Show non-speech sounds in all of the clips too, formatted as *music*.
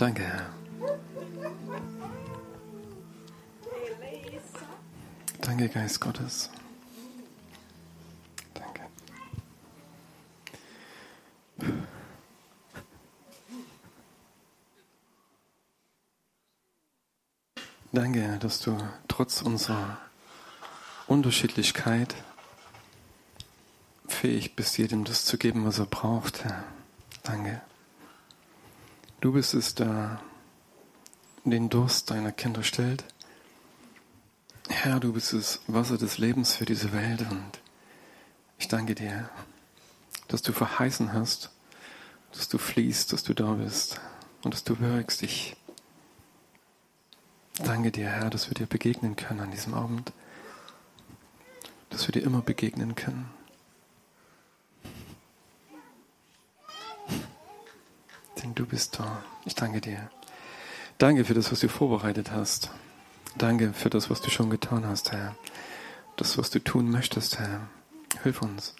Danke, Herr. Danke, Geist Gottes. Danke. Danke, dass du trotz unserer Unterschiedlichkeit fähig bist, jedem das zu geben, was er braucht, Herr. Danke. Du bist es, der den Durst deiner Kinder stillt. Herr, du bist das Wasser des Lebens für diese Welt und ich danke dir, dass du verheißen hast, dass du fließt, dass du da bist und dass du wirkst. Ich danke dir, Herr, dass wir dir begegnen können an diesem Abend, dass wir dir immer begegnen können. Denn du bist da. Ich danke dir. Danke für das, was du vorbereitet hast. Danke für das, was du schon getan hast, Herr. Das, was du tun möchtest, Herr. Hilf uns,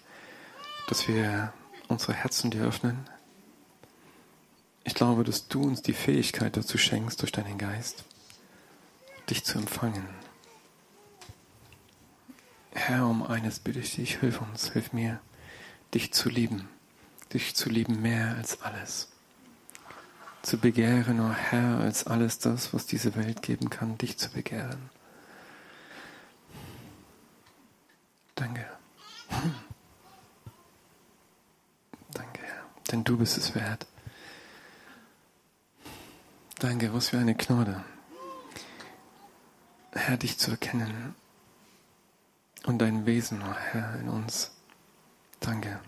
dass wir unsere Herzen dir öffnen. Ich glaube, dass du uns die Fähigkeit dazu schenkst, durch deinen Geist, dich zu empfangen. Herr, um eines bitte ich dich, hilf uns, hilf mir, dich zu lieben, dich zu lieben mehr als alles zu begehren, o oh Herr, als alles das, was diese Welt geben kann, dich zu begehren. Danke. Danke, Herr, denn du bist es wert. Danke, was für eine Gnade. Herr, dich zu erkennen und dein Wesen, oh Herr, in uns. Danke.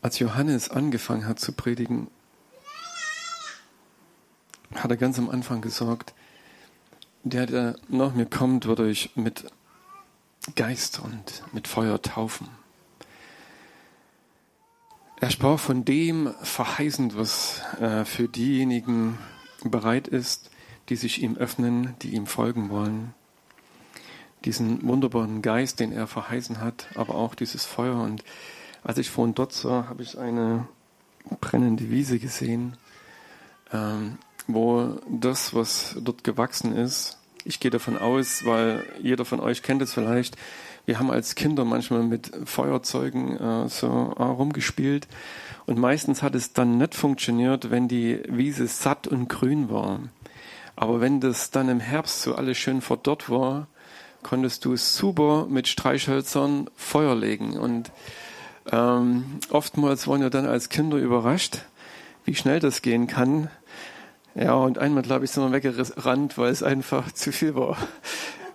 Als Johannes angefangen hat zu predigen, hat er ganz am Anfang gesagt, der, der nach mir kommt, wird euch mit Geist und mit Feuer taufen. Er sprach von dem verheißend, was äh, für diejenigen bereit ist, die sich ihm öffnen, die ihm folgen wollen. Diesen wunderbaren Geist, den er verheißen hat, aber auch dieses Feuer. Und als ich vorhin dort war, habe ich eine brennende Wiese gesehen, ähm, wo das, was dort gewachsen ist, ich gehe davon aus, weil jeder von euch kennt es vielleicht, wir haben als Kinder manchmal mit Feuerzeugen äh, so äh, rumgespielt und meistens hat es dann nicht funktioniert, wenn die Wiese satt und grün war. Aber wenn das dann im Herbst so alles schön verdorrt war, konntest du super mit Streichhölzern Feuer legen und ähm, oftmals waren wir dann als Kinder überrascht, wie schnell das gehen kann. Ja, und einmal, glaube ich, sind wir weggerannt, weil es einfach *laughs* zu viel war.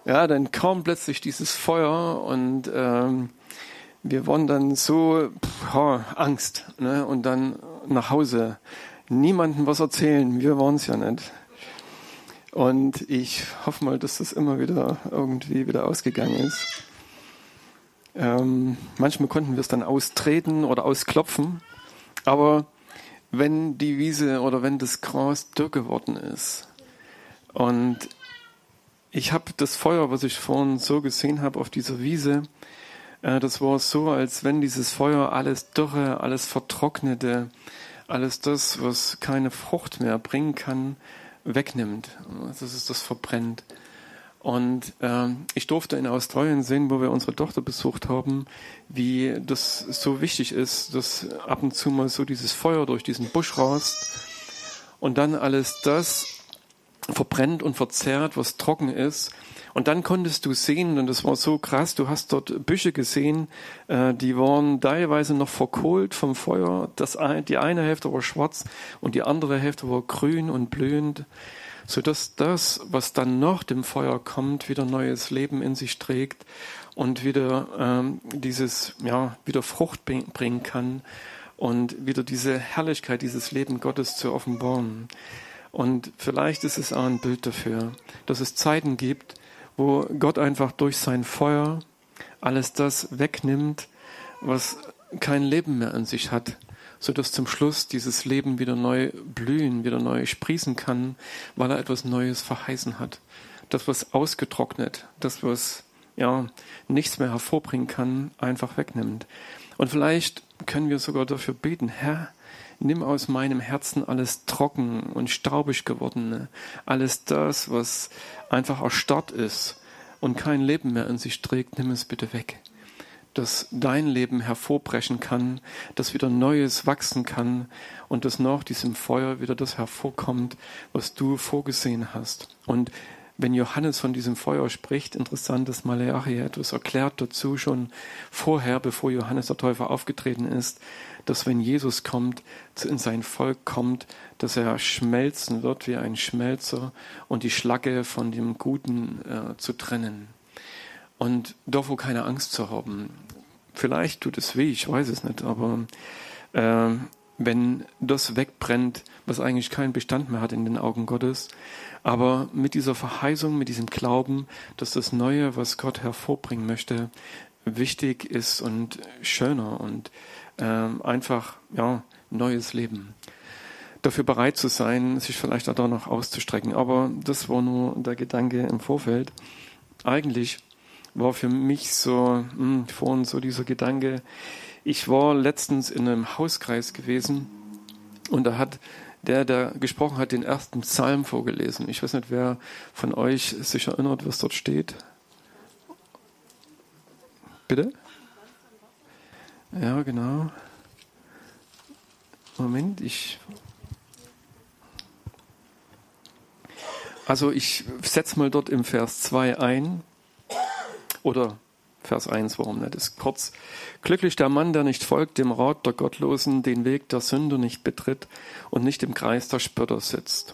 Ja, dann kam plötzlich dieses Feuer und ähm, wir waren dann so, pff, oh, Angst, ne? und dann nach Hause. Niemandem was erzählen, wir waren es ja nicht. Und ich hoffe mal, dass das immer wieder irgendwie wieder ausgegangen ist. Ähm, manchmal konnten wir es dann austreten oder ausklopfen, aber wenn die Wiese oder wenn das Gras dürr geworden ist und ich habe das Feuer, was ich vorhin so gesehen habe auf dieser Wiese, äh, das war so, als wenn dieses Feuer alles Dürre, alles Vertrocknete, alles das, was keine Frucht mehr bringen kann, wegnimmt. Das ist das verbrennt. Und ähm, ich durfte in Australien sehen, wo wir unsere Tochter besucht haben, wie das so wichtig ist, dass ab und zu mal so dieses Feuer durch diesen Busch rast und dann alles das verbrennt und verzerrt, was trocken ist. Und dann konntest du sehen, und das war so krass, du hast dort Büsche gesehen, äh, die waren teilweise noch verkohlt vom Feuer. Das, die eine Hälfte war schwarz und die andere Hälfte war grün und blühend sodass das, was dann nach dem Feuer kommt, wieder neues Leben in sich trägt und wieder ähm, dieses, ja, wieder Frucht bringen kann und wieder diese Herrlichkeit, dieses Leben Gottes zu offenbaren. Und vielleicht ist es auch ein Bild dafür, dass es Zeiten gibt, wo Gott einfach durch sein Feuer alles das wegnimmt, was kein Leben mehr an sich hat sodass zum Schluss dieses Leben wieder neu blühen, wieder neu sprießen kann, weil er etwas Neues verheißen hat. Das, was ausgetrocknet, das, was ja nichts mehr hervorbringen kann, einfach wegnimmt. Und vielleicht können wir sogar dafür beten, Herr, nimm aus meinem Herzen alles trocken und staubig gewordene, alles das, was einfach erstarrt ist und kein Leben mehr in sich trägt, nimm es bitte weg. Dass dein Leben hervorbrechen kann, dass wieder Neues wachsen kann und dass nach diesem Feuer wieder das hervorkommt, was du vorgesehen hast. Und wenn Johannes von diesem Feuer spricht, interessant, dass Maleachi etwas erklärt dazu schon vorher, bevor Johannes der Täufer aufgetreten ist, dass wenn Jesus kommt, in sein Volk kommt, dass er schmelzen wird wie ein Schmelzer und die Schlacke von dem Guten äh, zu trennen. Und davor keine Angst zu haben. Vielleicht tut es weh, ich weiß es nicht, aber äh, wenn das wegbrennt, was eigentlich keinen Bestand mehr hat in den Augen Gottes, aber mit dieser Verheißung, mit diesem Glauben, dass das Neue, was Gott hervorbringen möchte, wichtig ist und schöner und äh, einfach ja neues Leben. Dafür bereit zu sein, sich vielleicht auch noch auszustrecken. Aber das war nur der Gedanke im Vorfeld. Eigentlich war für mich so mh, hm, vorhin so dieser Gedanke. Ich war letztens in einem Hauskreis gewesen und da hat der, der gesprochen hat, den ersten Psalm vorgelesen. Ich weiß nicht, wer von euch sich erinnert, was dort steht. Bitte? Ja, genau. Moment, ich. Also ich setze mal dort im Vers 2 ein. Oder Vers 1, warum nicht? Ist kurz. Glücklich der Mann, der nicht folgt dem Rat der Gottlosen, den Weg der Sünder nicht betritt und nicht im Kreis der Spötter sitzt,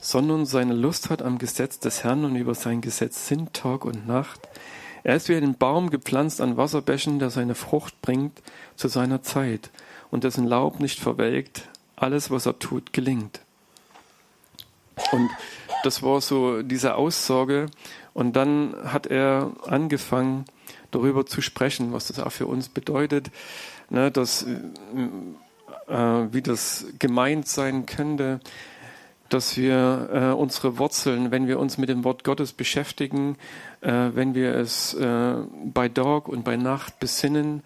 sondern seine Lust hat am Gesetz des Herrn und über sein Gesetz sind Tag und Nacht. Er ist wie ein Baum gepflanzt an Wasserbächen, der seine Frucht bringt zu seiner Zeit und dessen Laub nicht verwelkt. Alles, was er tut, gelingt. Und das war so diese Aussage. Und dann hat er angefangen, darüber zu sprechen, was das auch für uns bedeutet, ne, dass, äh, wie das gemeint sein könnte, dass wir äh, unsere Wurzeln, wenn wir uns mit dem Wort Gottes beschäftigen, äh, wenn wir es äh, bei Tag und bei Nacht besinnen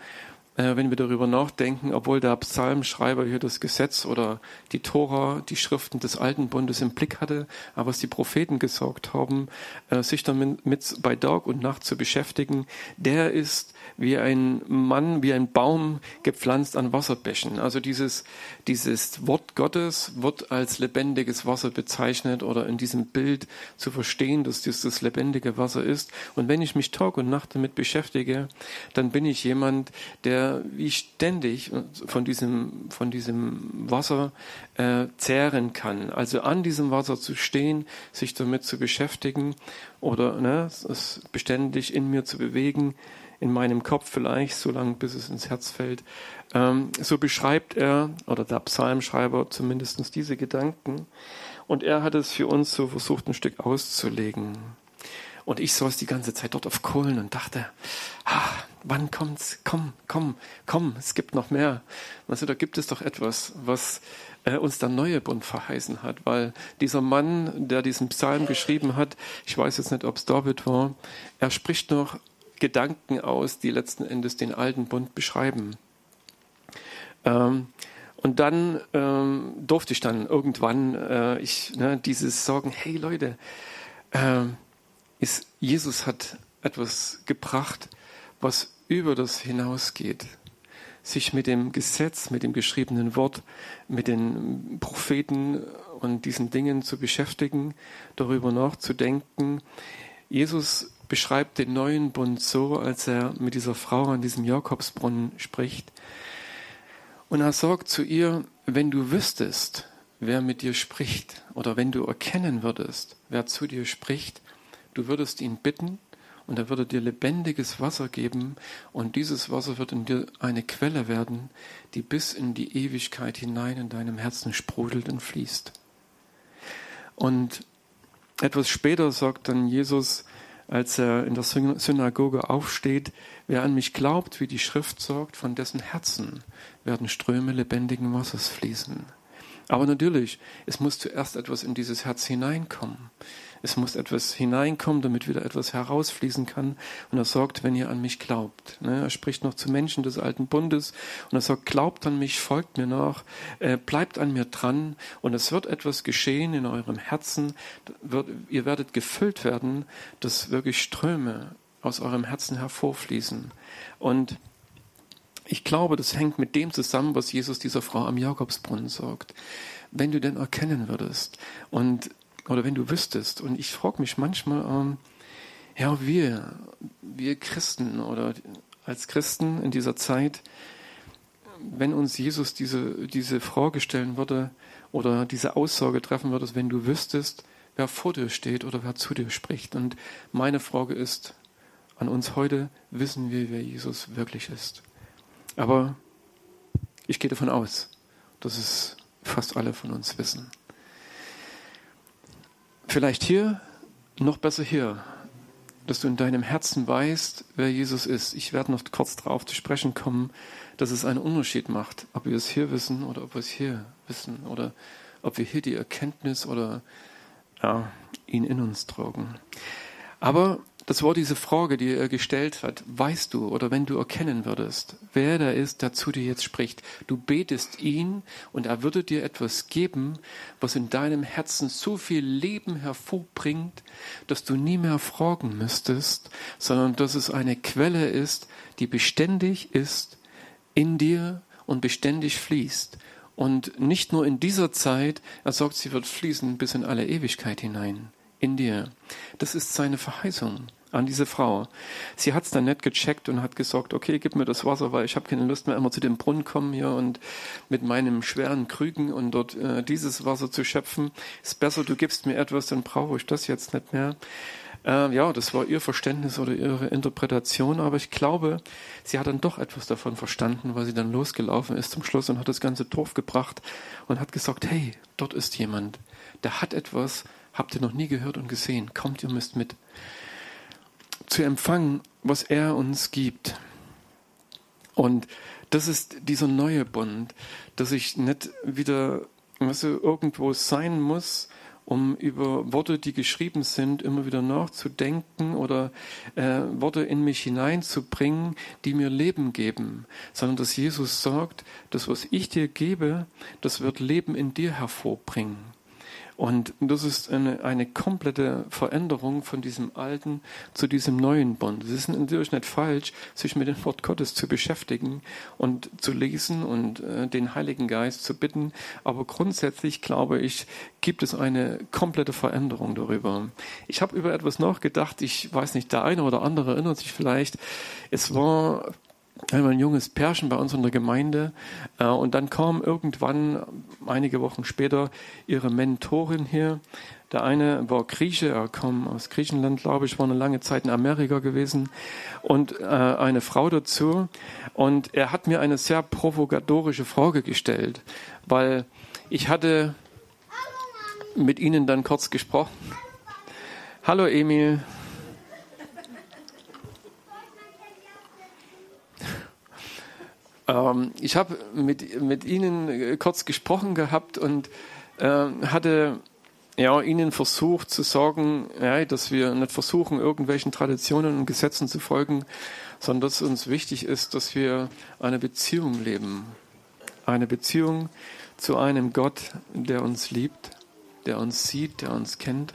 äh, wenn wir darüber nachdenken, obwohl der Psalmschreiber hier das Gesetz oder die Tora, die Schriften des Alten Bundes im Blick hatte, aber was die Propheten gesorgt haben, äh, sich damit mit bei Tag und Nacht zu beschäftigen, der ist wie ein Mann, wie ein Baum gepflanzt an Wasserbächen. Also dieses, dieses Wort Gottes wird als lebendiges Wasser bezeichnet oder in diesem Bild zu verstehen, dass dies das lebendige Wasser ist. Und wenn ich mich Tag und Nacht damit beschäftige, dann bin ich jemand, der wie ständig von diesem, von diesem Wasser äh, zehren kann. Also an diesem Wasser zu stehen, sich damit zu beschäftigen oder ne, es beständig in mir zu bewegen, in meinem Kopf vielleicht, so lange bis es ins Herz fällt. Ähm, so beschreibt er, oder der Psalmschreiber zumindest diese Gedanken. Und er hat es für uns so versucht, ein Stück auszulegen. Und ich saß die ganze Zeit dort auf Kohlen und dachte, ah, wann kommt's? Komm, komm, komm, es gibt noch mehr. Also da gibt es doch etwas, was äh, uns der neue Bund verheißen hat, weil dieser Mann, der diesen Psalm geschrieben hat, ich weiß jetzt nicht, ob es David war, er spricht noch Gedanken aus, die letzten Endes den alten Bund beschreiben. Ähm, und dann ähm, durfte ich dann irgendwann äh, ich, ne, dieses sagen, hey Leute, äh, ist, Jesus hat etwas gebracht, was über das hinausgeht. Sich mit dem Gesetz, mit dem geschriebenen Wort, mit den Propheten und diesen Dingen zu beschäftigen, darüber nachzudenken. Jesus beschreibt den neuen Bund so, als er mit dieser Frau an diesem Jakobsbrunnen spricht. Und er sagt zu ihr, wenn du wüsstest, wer mit dir spricht, oder wenn du erkennen würdest, wer zu dir spricht, du würdest ihn bitten und er würde dir lebendiges Wasser geben und dieses Wasser wird in dir eine Quelle werden, die bis in die Ewigkeit hinein in deinem Herzen sprudelt und fließt. Und etwas später sagt dann Jesus, als er in der Synagoge aufsteht, wer an mich glaubt, wie die Schrift sagt, von dessen Herzen werden Ströme lebendigen Wassers fließen. Aber natürlich, es muss zuerst etwas in dieses Herz hineinkommen. Es muss etwas hineinkommen, damit wieder etwas herausfließen kann. Und er sagt, wenn ihr an mich glaubt. Ne? Er spricht noch zu Menschen des alten Bundes und er sagt, glaubt an mich, folgt mir nach, äh, bleibt an mir dran und es wird etwas geschehen in eurem Herzen. Ihr werdet gefüllt werden, dass wirklich Ströme aus eurem Herzen hervorfließen. Und ich glaube, das hängt mit dem zusammen, was Jesus dieser Frau am Jakobsbrunnen sagt. Wenn du denn erkennen würdest und oder wenn du wüsstest. Und ich frage mich manchmal, ähm, ja, wir, wir Christen oder als Christen in dieser Zeit, wenn uns Jesus diese, diese Frage stellen würde oder diese Aussage treffen würde, wenn du wüsstest, wer vor dir steht oder wer zu dir spricht. Und meine Frage ist an uns heute, wissen wir, wer Jesus wirklich ist. Aber ich gehe davon aus, dass es fast alle von uns wissen. Vielleicht hier, noch besser hier, dass du in deinem Herzen weißt, wer Jesus ist. Ich werde noch kurz darauf zu sprechen kommen, dass es einen Unterschied macht, ob wir es hier wissen oder ob wir es hier wissen oder ob wir hier die Erkenntnis oder ja, ihn in uns tragen. Aber das war diese Frage, die er gestellt hat. Weißt du oder wenn du erkennen würdest, wer der ist, der zu dir jetzt spricht, du betest ihn und er würde dir etwas geben, was in deinem Herzen so viel Leben hervorbringt, dass du nie mehr fragen müsstest, sondern dass es eine Quelle ist, die beständig ist in dir und beständig fließt. Und nicht nur in dieser Zeit, er sagt, sie wird fließen bis in alle Ewigkeit hinein in dir. Das ist seine Verheißung an diese Frau. Sie hat es dann nicht gecheckt und hat gesagt, okay, gib mir das Wasser, weil ich habe keine Lust mehr, immer zu dem Brunnen kommen hier und mit meinem schweren Krügen und dort äh, dieses Wasser zu schöpfen. Ist besser, du gibst mir etwas, dann brauche ich das jetzt nicht mehr. Äh, ja, das war ihr Verständnis oder ihre Interpretation, aber ich glaube, sie hat dann doch etwas davon verstanden, weil sie dann losgelaufen ist zum Schluss und hat das ganze Dorf gebracht und hat gesagt, hey, dort ist jemand, der hat etwas, habt ihr noch nie gehört und gesehen. Kommt, ihr müsst mit. Zu empfangen, was er uns gibt. Und das ist dieser neue Bund, dass ich nicht wieder weißt du, irgendwo sein muss, um über Worte, die geschrieben sind, immer wieder nachzudenken oder äh, Worte in mich hineinzubringen, die mir Leben geben, sondern dass Jesus sagt, das, was ich dir gebe, das wird Leben in dir hervorbringen. Und das ist eine, eine komplette Veränderung von diesem alten zu diesem neuen Bund. Es ist natürlich nicht falsch, sich mit dem Wort Gottes zu beschäftigen und zu lesen und äh, den Heiligen Geist zu bitten. Aber grundsätzlich, glaube ich, gibt es eine komplette Veränderung darüber. Ich habe über etwas nachgedacht. Ich weiß nicht, der eine oder andere erinnert sich vielleicht. Es war einmal ein junges Pärchen bei uns in der Gemeinde äh, und dann kam irgendwann einige Wochen später ihre Mentorin hier. Der eine war Grieche, er kam aus Griechenland, glaube ich, war eine lange Zeit in Amerika gewesen und äh, eine Frau dazu. Und er hat mir eine sehr provokatorische Frage gestellt, weil ich hatte mit ihnen dann kurz gesprochen. Hallo Emil, Ähm, ich habe mit, mit Ihnen äh, kurz gesprochen gehabt und äh, hatte ja, Ihnen versucht zu sagen, ja, dass wir nicht versuchen, irgendwelchen Traditionen und Gesetzen zu folgen, sondern dass uns wichtig ist, dass wir eine Beziehung leben. Eine Beziehung zu einem Gott, der uns liebt, der uns sieht, der uns kennt.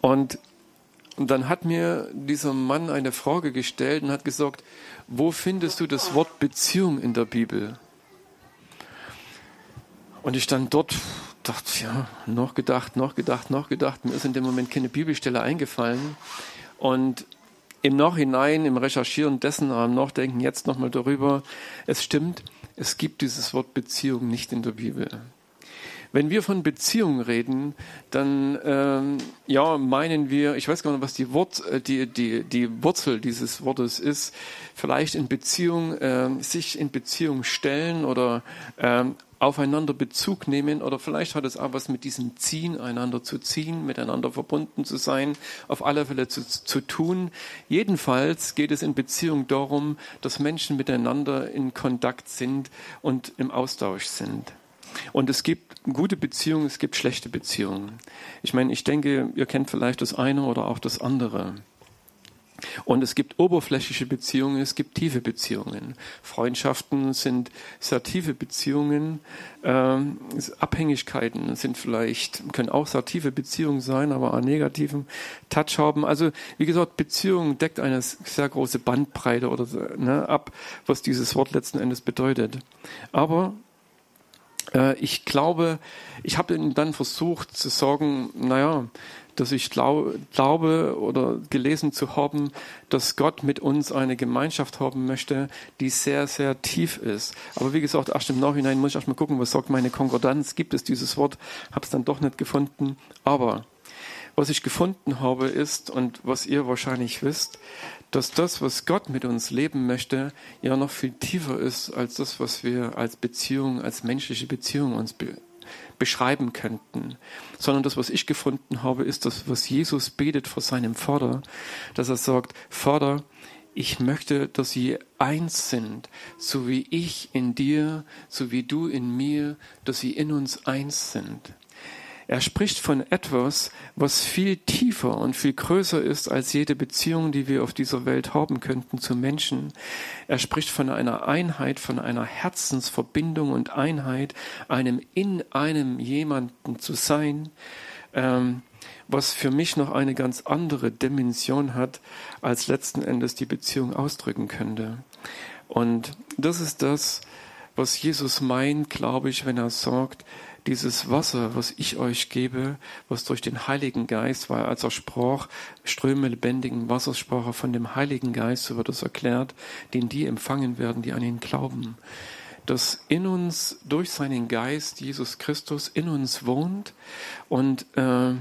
Und und dann hat mir dieser Mann eine Frage gestellt und hat gesagt, wo findest du das Wort Beziehung in der Bibel? Und ich stand dort, dachte, ja, noch gedacht, noch gedacht, noch gedacht. Mir ist in dem Moment keine Bibelstelle eingefallen. Und im Nachhinein, im Recherchieren dessen, am Nachdenken jetzt nochmal darüber, es stimmt, es gibt dieses Wort Beziehung nicht in der Bibel. Wenn wir von Beziehungen reden, dann ähm, ja, meinen wir, ich weiß gar nicht, was die, Wort, äh, die, die, die Wurzel dieses Wortes ist, vielleicht in Beziehung, äh, sich in Beziehung stellen oder äh, aufeinander Bezug nehmen oder vielleicht hat es auch was mit diesem Ziehen, einander zu ziehen, miteinander verbunden zu sein, auf alle Fälle zu, zu tun. Jedenfalls geht es in Beziehung darum, dass Menschen miteinander in Kontakt sind und im Austausch sind. Und es gibt gute Beziehungen, es gibt schlechte Beziehungen. Ich meine, ich denke, ihr kennt vielleicht das eine oder auch das andere. Und es gibt oberflächliche Beziehungen, es gibt tiefe Beziehungen. Freundschaften sind sehr tiefe Beziehungen. Ähm, Abhängigkeiten sind vielleicht, können auch sehr tiefe Beziehungen sein, aber einen negativen Touch haben. Also, wie gesagt, Beziehung deckt eine sehr große Bandbreite oder ne, ab, was dieses Wort letzten Endes bedeutet. Aber ich glaube, ich habe dann versucht zu sagen, naja, dass ich glaube, glaube oder gelesen zu haben, dass Gott mit uns eine Gemeinschaft haben möchte, die sehr, sehr tief ist. Aber wie gesagt, erst im Nachhinein muss ich erst mal gucken, was sagt meine Konkordanz. Gibt es dieses Wort? Habe es dann doch nicht gefunden. Aber was ich gefunden habe ist, und was ihr wahrscheinlich wisst, dass das, was Gott mit uns leben möchte, ja noch viel tiefer ist als das, was wir als Beziehung, als menschliche Beziehung uns beschreiben könnten, sondern das, was ich gefunden habe, ist das, was Jesus betet vor seinem Vater, dass er sagt, Vater, ich möchte, dass sie eins sind, so wie ich in dir, so wie du in mir, dass sie in uns eins sind. Er spricht von etwas, was viel tiefer und viel größer ist als jede Beziehung, die wir auf dieser Welt haben könnten zu Menschen. Er spricht von einer Einheit, von einer Herzensverbindung und Einheit, einem in einem jemanden zu sein, ähm, was für mich noch eine ganz andere Dimension hat, als letzten Endes die Beziehung ausdrücken könnte. Und das ist das, was Jesus meint, glaube ich, wenn er sagt, dieses Wasser, was ich euch gebe, was durch den Heiligen Geist, weil als er sprach, Ströme lebendigen Wassers sprach er von dem Heiligen Geist, so wird es erklärt, den die empfangen werden, die an ihn glauben. Dass in uns durch seinen Geist Jesus Christus in uns wohnt und äh,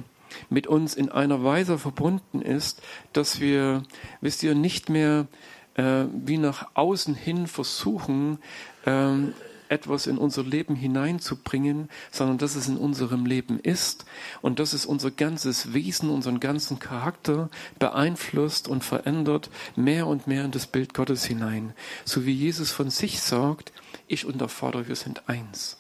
mit uns in einer Weise verbunden ist, dass wir, wisst ihr, nicht mehr äh, wie nach außen hin versuchen, ähm, etwas in unser Leben hineinzubringen, sondern dass es in unserem Leben ist und dass es unser ganzes Wesen, unseren ganzen Charakter beeinflusst und verändert, mehr und mehr in das Bild Gottes hinein. So wie Jesus von sich sagt, ich und der Vater, wir sind eins.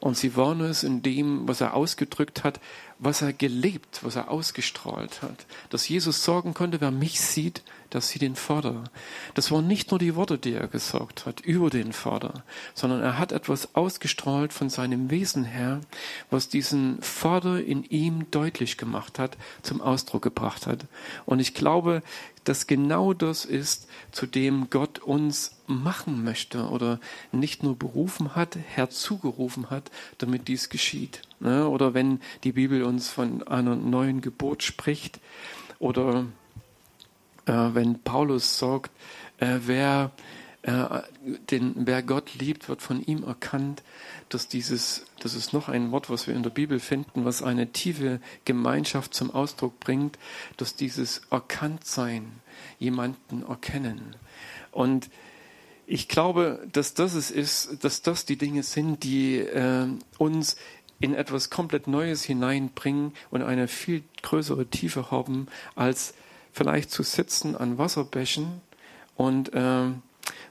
Und sie waren es in dem, was er ausgedrückt hat, was er gelebt, was er ausgestrahlt hat. Dass Jesus sagen konnte, wer mich sieht, dass sie den Vater. Das waren nicht nur die Worte, die er gesagt hat über den Vater, sondern er hat etwas ausgestrahlt von seinem Wesen her, was diesen Vater in ihm deutlich gemacht hat, zum Ausdruck gebracht hat. Und ich glaube, dass genau das ist, zu dem Gott uns machen möchte oder nicht nur berufen hat, herzugerufen hat, damit dies geschieht. Ne? Oder wenn die Bibel uns von einer neuen Geburt spricht oder wenn Paulus sagt, äh, wer, äh, den, wer Gott liebt, wird von ihm erkannt, dass dieses, das ist noch ein Wort, was wir in der Bibel finden, was eine tiefe Gemeinschaft zum Ausdruck bringt, dass dieses Erkanntsein, jemanden erkennen. Und ich glaube, dass das es ist, dass das die Dinge sind, die äh, uns in etwas komplett Neues hineinbringen und eine viel größere Tiefe haben als vielleicht zu sitzen an Wasserbächen und äh,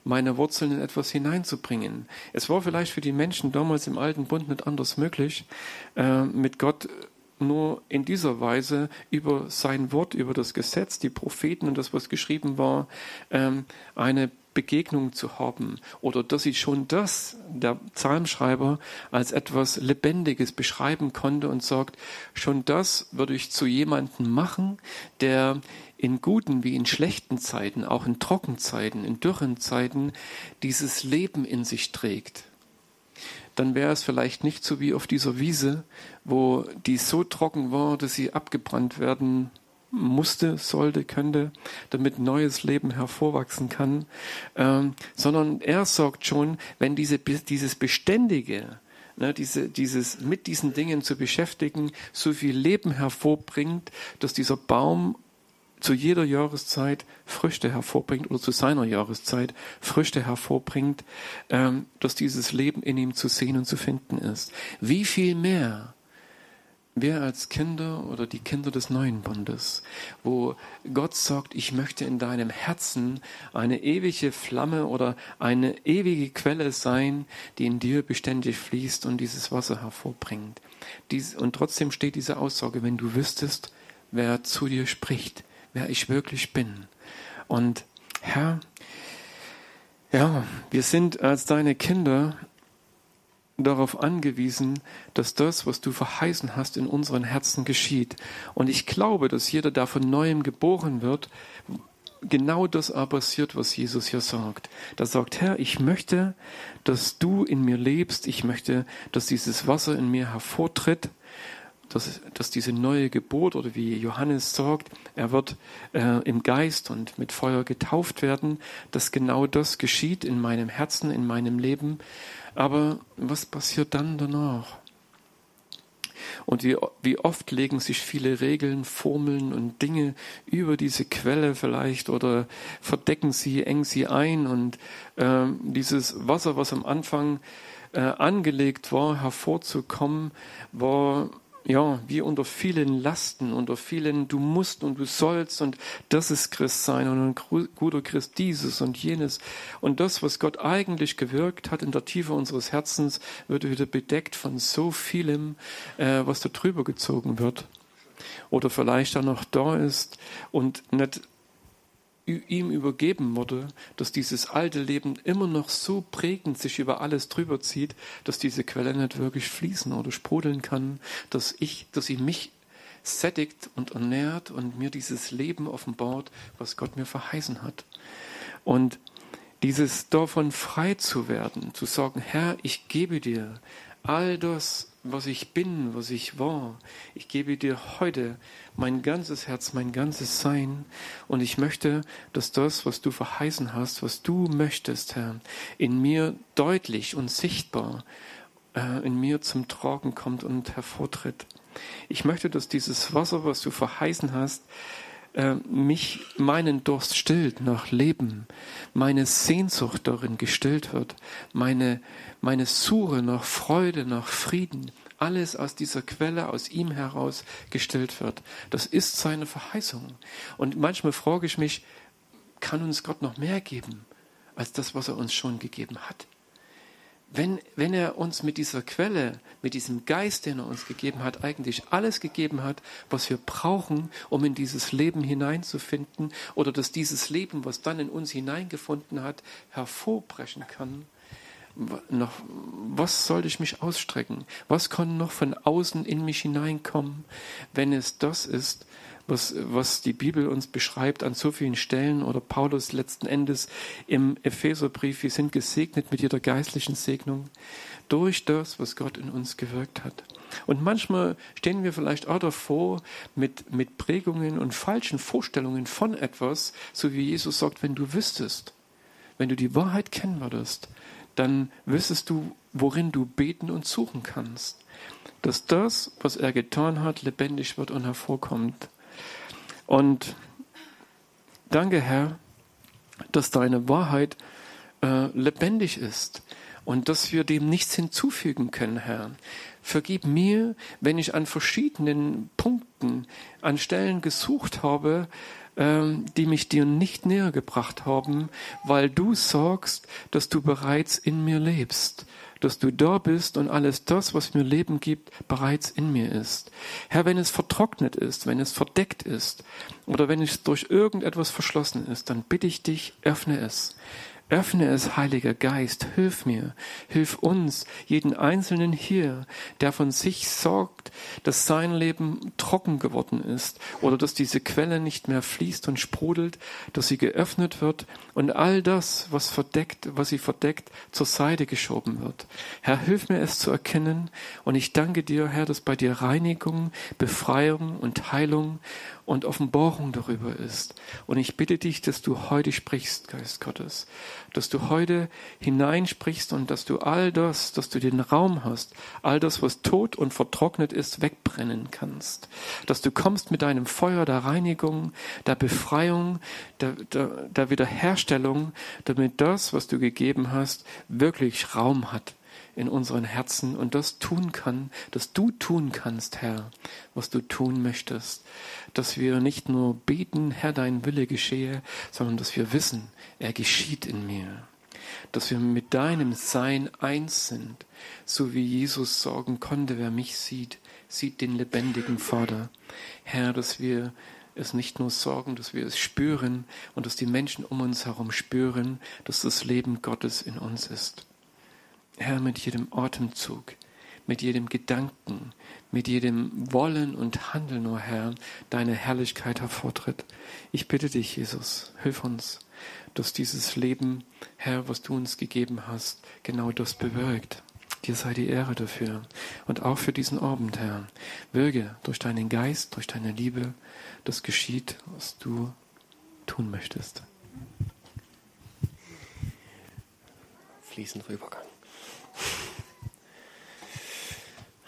meine Wurzeln in etwas hineinzubringen. Es war vielleicht für die Menschen damals im Alten Bund nicht anders möglich, äh, mit Gott nur in dieser Weise über sein Wort, über das Gesetz, die Propheten und das, was geschrieben war, ähm, eine Begegnung zu haben oder dass sie schon das, der Psalmschreiber, als etwas Lebendiges beschreiben konnte und sagt, schon das würde ich zu jemandem machen, der in guten wie in schlechten Zeiten, auch in Trockenzeiten, in dürren Zeiten, dieses Leben in sich trägt. Dann wäre es vielleicht nicht so wie auf dieser Wiese, wo die so trocken war, dass sie abgebrannt werden musste, sollte, könnte, damit neues Leben hervorwachsen kann, ähm, sondern er sorgt schon, wenn diese, dieses Beständige, ne, diese, dieses mit diesen Dingen zu beschäftigen, so viel Leben hervorbringt, dass dieser Baum zu jeder Jahreszeit Früchte hervorbringt oder zu seiner Jahreszeit Früchte hervorbringt, ähm, dass dieses Leben in ihm zu sehen und zu finden ist. Wie viel mehr wir als Kinder oder die Kinder des neuen Bundes, wo Gott sagt, ich möchte in deinem Herzen eine ewige Flamme oder eine ewige Quelle sein, die in dir beständig fließt und dieses Wasser hervorbringt. Dies, und trotzdem steht diese Aussage, wenn du wüsstest, wer zu dir spricht, wer ich wirklich bin. Und Herr, ja, wir sind als deine Kinder darauf angewiesen, dass das, was du verheißen hast, in unseren Herzen geschieht. Und ich glaube, dass jeder, der von neuem geboren wird, genau das aber passiert, was Jesus hier sagt. Da sagt, Herr, ich möchte, dass du in mir lebst. Ich möchte, dass dieses Wasser in mir hervortritt. Dass, dass diese neue Geburt oder wie Johannes sagt, er wird äh, im Geist und mit Feuer getauft werden, dass genau das geschieht in meinem Herzen, in meinem Leben aber was passiert dann danach? Und wie, wie oft legen sich viele Regeln, Formeln und Dinge über diese Quelle vielleicht oder verdecken sie, engen sie ein und äh, dieses Wasser, was am Anfang äh, angelegt war, hervorzukommen, war ja, wie unter vielen Lasten, unter vielen du musst und du sollst und das ist Christ sein und ein guter Christ dieses und jenes. Und das, was Gott eigentlich gewirkt hat in der Tiefe unseres Herzens, wird wieder bedeckt von so vielem, äh, was da drüber gezogen wird. Oder vielleicht dann noch da ist und nicht ihm übergeben wurde, dass dieses alte Leben immer noch so prägend sich über alles drüber zieht, dass diese Quelle nicht wirklich fließen oder sprudeln kann, dass ich, dass sie mich sättigt und ernährt und mir dieses Leben offenbart, was Gott mir verheißen hat. Und dieses davon frei zu werden, zu sagen, Herr, ich gebe dir all das, was ich bin, was ich war. Ich gebe dir heute mein ganzes Herz, mein ganzes Sein. Und ich möchte, dass das, was du verheißen hast, was du möchtest, Herr, in mir deutlich und sichtbar äh, in mir zum Tragen kommt und hervortritt. Ich möchte, dass dieses Wasser, was du verheißen hast, äh, mich meinen Durst stillt nach Leben, meine Sehnsucht darin gestillt wird, meine, meine Suche nach Freude, nach Frieden, alles aus dieser Quelle, aus ihm heraus gestillt wird. Das ist seine Verheißung. Und manchmal frage ich mich, kann uns Gott noch mehr geben als das, was er uns schon gegeben hat? Wenn, wenn er uns mit dieser Quelle, mit diesem Geist, den er uns gegeben hat, eigentlich alles gegeben hat, was wir brauchen, um in dieses Leben hineinzufinden oder dass dieses Leben, was dann in uns hineingefunden hat, hervorbrechen kann, noch, was sollte ich mich ausstrecken? Was kann noch von außen in mich hineinkommen, wenn es das ist, was, was die Bibel uns beschreibt an so vielen Stellen oder Paulus letzten Endes im Epheserbrief, wir sind gesegnet mit jeder geistlichen Segnung durch das, was Gott in uns gewirkt hat. Und manchmal stehen wir vielleicht auch davor mit, mit Prägungen und falschen Vorstellungen von etwas, so wie Jesus sagt, wenn du wüsstest, wenn du die Wahrheit kennen würdest, dann wüsstest du, worin du beten und suchen kannst. Dass das, was er getan hat, lebendig wird und hervorkommt. Und danke, Herr, dass deine Wahrheit äh, lebendig ist und dass wir dem nichts hinzufügen können, Herr. Vergib mir, wenn ich an verschiedenen Punkten, an Stellen gesucht habe, ähm, die mich dir nicht näher gebracht haben, weil du sorgst, dass du bereits in mir lebst, dass du da bist und alles das, was mir Leben gibt, bereits in mir ist. Herr, wenn es vertrocknet ist, wenn es verdeckt ist oder wenn es durch irgendetwas verschlossen ist, dann bitte ich dich, öffne es. Öffne es, Heiliger Geist, hilf mir, hilf uns, jeden Einzelnen hier, der von sich sorgt, dass sein Leben trocken geworden ist oder dass diese Quelle nicht mehr fließt und sprudelt, dass sie geöffnet wird und all das, was verdeckt, was sie verdeckt, zur Seite geschoben wird. Herr, hilf mir es zu erkennen und ich danke dir, Herr, dass bei dir Reinigung, Befreiung und Heilung und Offenbarung darüber ist. Und ich bitte dich, dass du heute sprichst, Geist Gottes, dass du heute hineinsprichst und dass du all das, dass du den Raum hast, all das, was tot und vertrocknet ist, wegbrennen kannst. Dass du kommst mit deinem Feuer der Reinigung, der Befreiung, der, der, der Wiederherstellung, damit das, was du gegeben hast, wirklich Raum hat in unseren Herzen und das tun kann, dass du tun kannst, Herr, was du tun möchtest. Dass wir nicht nur beten, Herr, dein Wille geschehe, sondern dass wir wissen, er geschieht in mir. Dass wir mit deinem Sein eins sind, so wie Jesus sorgen konnte, wer mich sieht, sieht den lebendigen Vater. Herr, dass wir es nicht nur sorgen, dass wir es spüren und dass die Menschen um uns herum spüren, dass das Leben Gottes in uns ist. Herr, mit jedem Atemzug, mit jedem Gedanken, mit jedem Wollen und Handeln, o oh Herr, deine Herrlichkeit hervortritt. Ich bitte dich, Jesus, hilf uns, dass dieses Leben, Herr, was du uns gegeben hast, genau das bewirkt. Dir sei die Ehre dafür. Und auch für diesen Abend, Herr. Wirke durch deinen Geist, durch deine Liebe, das geschieht, was du tun möchtest. Fließend Übergang.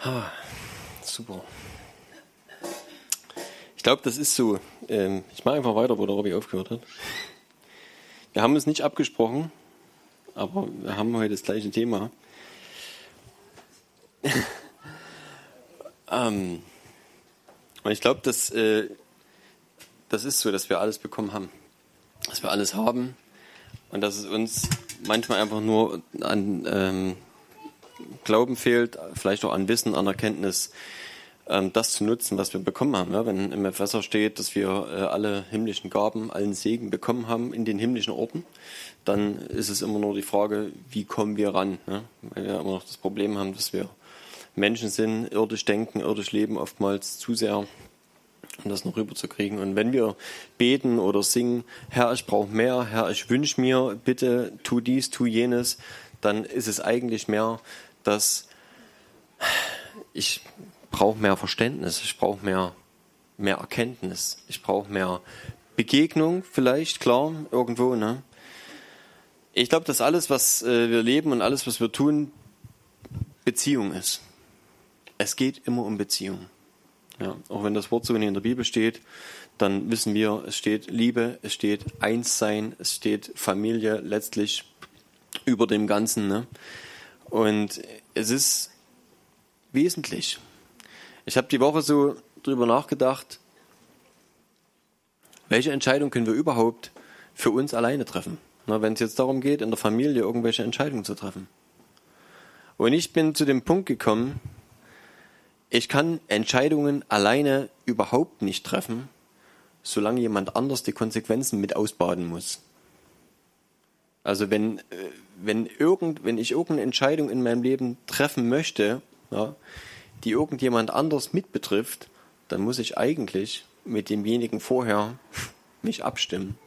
Ah, super. Ich glaube, das ist so. Ähm, ich mache einfach weiter, wo der Robby aufgehört hat. Wir haben es nicht abgesprochen, aber wir haben heute das gleiche Thema. *laughs* ähm, und ich glaube, dass äh, das ist so, dass wir alles bekommen haben. Dass wir alles haben und dass es uns manchmal einfach nur an ähm, Glauben fehlt, vielleicht auch an Wissen, an Erkenntnis, ähm, das zu nutzen, was wir bekommen haben. Ja? Wenn im Epheser steht, dass wir äh, alle himmlischen Gaben, allen Segen bekommen haben in den himmlischen Orten, dann ist es immer nur die Frage, wie kommen wir ran? Ja? Weil wir immer noch das Problem haben, dass wir Menschen sind, irdisch denken, irdisch leben, oftmals zu sehr um das noch rüberzukriegen. Und wenn wir beten oder singen, Herr, ich brauche mehr, Herr, ich wünsche mir, bitte tu dies, tu jenes, dann ist es eigentlich mehr, dass ich brauche mehr Verständnis, ich brauche mehr, mehr Erkenntnis, ich brauche mehr Begegnung vielleicht, klar, irgendwo. Ne? Ich glaube, dass alles, was äh, wir leben und alles, was wir tun, Beziehung ist. Es geht immer um Beziehung. Ja, auch wenn das Wort so in der Bibel steht, dann wissen wir, es steht Liebe, es steht Einssein, es steht Familie letztlich über dem Ganzen. Ne? Und es ist wesentlich. Ich habe die Woche so drüber nachgedacht, welche Entscheidung können wir überhaupt für uns alleine treffen? wenn es jetzt darum geht, in der Familie irgendwelche Entscheidungen zu treffen. Und ich bin zu dem Punkt gekommen, ich kann Entscheidungen alleine überhaupt nicht treffen, solange jemand anders die Konsequenzen mit ausbaden muss. Also wenn, äh, wenn, irgend, wenn ich irgendeine Entscheidung in meinem Leben treffen möchte, ja, die irgendjemand anders mitbetrifft, dann muss ich eigentlich mit demjenigen vorher *laughs* mich abstimmen,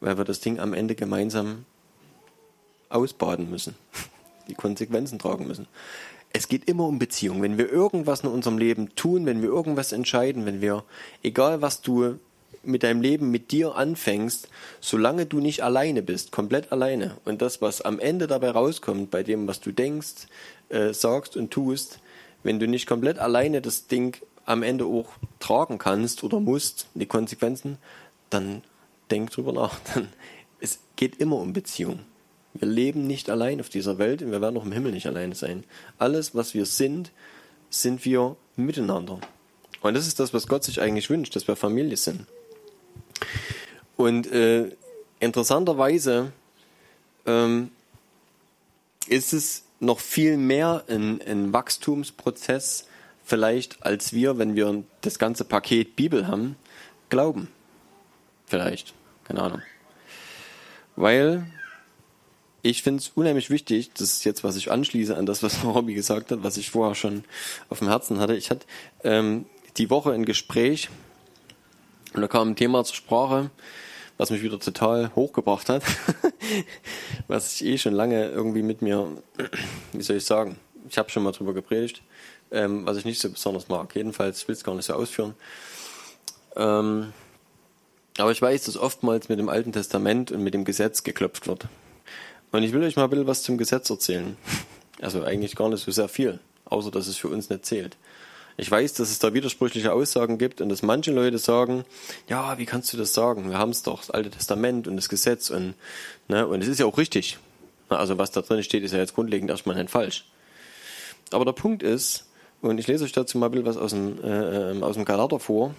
weil wir das Ding am Ende gemeinsam ausbaden müssen, *laughs* die Konsequenzen tragen müssen es geht immer um Beziehung. Wenn wir irgendwas in unserem Leben tun, wenn wir irgendwas entscheiden, wenn wir, egal was du mit deinem Leben mit dir anfängst, solange du nicht alleine bist, komplett alleine, und das, was am Ende dabei rauskommt, bei dem, was du denkst, äh, sagst und tust, wenn du nicht komplett alleine das Ding am Ende auch tragen kannst oder musst, die Konsequenzen, dann denk drüber nach. *laughs* Dann, es geht immer um Beziehung. Wir leben nicht allein auf dieser Welt und wir werden auch im Himmel nicht alleine sein. Alles, was wir sind, sind wir miteinander. Und das ist das, was Gott sich eigentlich wünscht, dass wir Familie sind. Und äh, interessanterweise ähm, ist es noch viel mehr ein, ein Wachstumsprozess vielleicht, als wir, wenn wir das ganze Paket Bibel haben, glauben. Vielleicht, keine Ahnung. Weil ich finde es unheimlich wichtig, das ist jetzt, was ich anschließe an das, was *laughs* Robby gesagt hat, was ich vorher schon auf dem Herzen hatte. Ich hatte ähm, die Woche ein Gespräch und da kam ein Thema zur Sprache, was mich wieder total hochgebracht hat, *laughs* was ich eh schon lange irgendwie mit mir, *clears throat* wie soll ich sagen, ich habe schon mal drüber gepredigt, ähm, was ich nicht so besonders mag. Jedenfalls will es gar nicht so ausführen. Ähm, aber ich weiß, dass oftmals mit dem Alten Testament und mit dem Gesetz geklopft wird. Und ich will euch mal ein bisschen was zum Gesetz erzählen. *laughs* Also eigentlich gar nicht so sehr viel, außer dass es für uns nicht zählt. Ich weiß, dass es da widersprüchliche Aussagen gibt und dass manche Leute sagen, ja, wie kannst du das sagen? Wir haben es doch, das Alte Testament und das Gesetz und, ne, und es ist ja auch richtig. Also was da drin steht, ist ja jetzt grundlegend erstmal nicht falsch. Aber der Punkt ist, und ich lese euch dazu mal ein bisschen was aus dem, äh, aus dem Galater vor,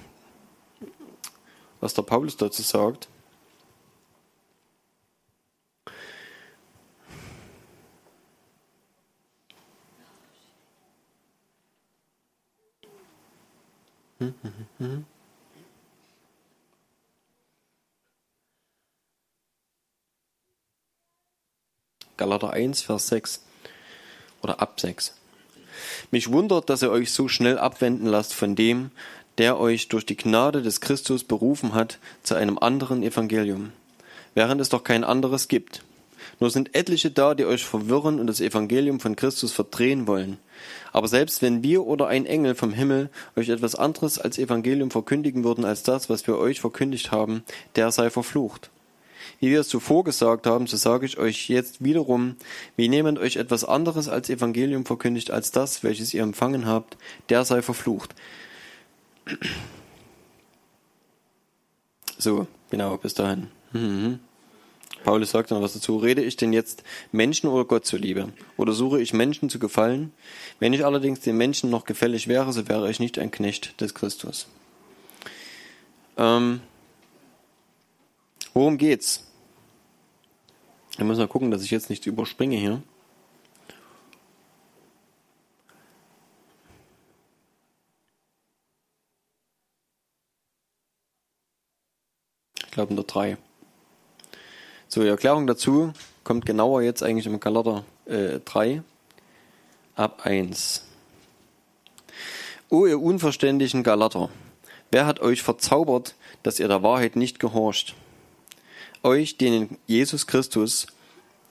was der Paulus dazu sagt. Galater 1, Vers 6 oder ab 6. Mich wundert, dass ihr euch so schnell abwenden lasst von dem, der euch durch die Gnade des Christus berufen hat zu einem anderen Evangelium, während es doch kein anderes gibt. Nur sind etliche da, die euch verwirren und das Evangelium von Christus verdrehen wollen. Aber selbst wenn wir oder ein Engel vom Himmel euch etwas anderes als Evangelium verkündigen würden als das, was wir euch verkündigt haben, der sei verflucht. Wie wir es zuvor gesagt haben, so sage ich euch jetzt wiederum, wie jemand euch etwas anderes als Evangelium verkündigt als das, welches ihr empfangen habt, der sei verflucht. So, genau, bis dahin. Mhm. Paulus sagt noch was dazu. Rede ich denn jetzt Menschen oder Gott zuliebe? Oder suche ich Menschen zu gefallen? Wenn ich allerdings den Menschen noch gefällig wäre, so wäre ich nicht ein Knecht des Christus. Ähm, worum geht's? Ich muss mal gucken, dass ich jetzt nichts überspringe hier. Ich glaube der 3. So, die Erklärung dazu kommt genauer jetzt eigentlich im Galater äh, 3 ab 1. O ihr unverständigen Galater, wer hat euch verzaubert, dass ihr der Wahrheit nicht gehorcht? Euch, denen Jesus Christus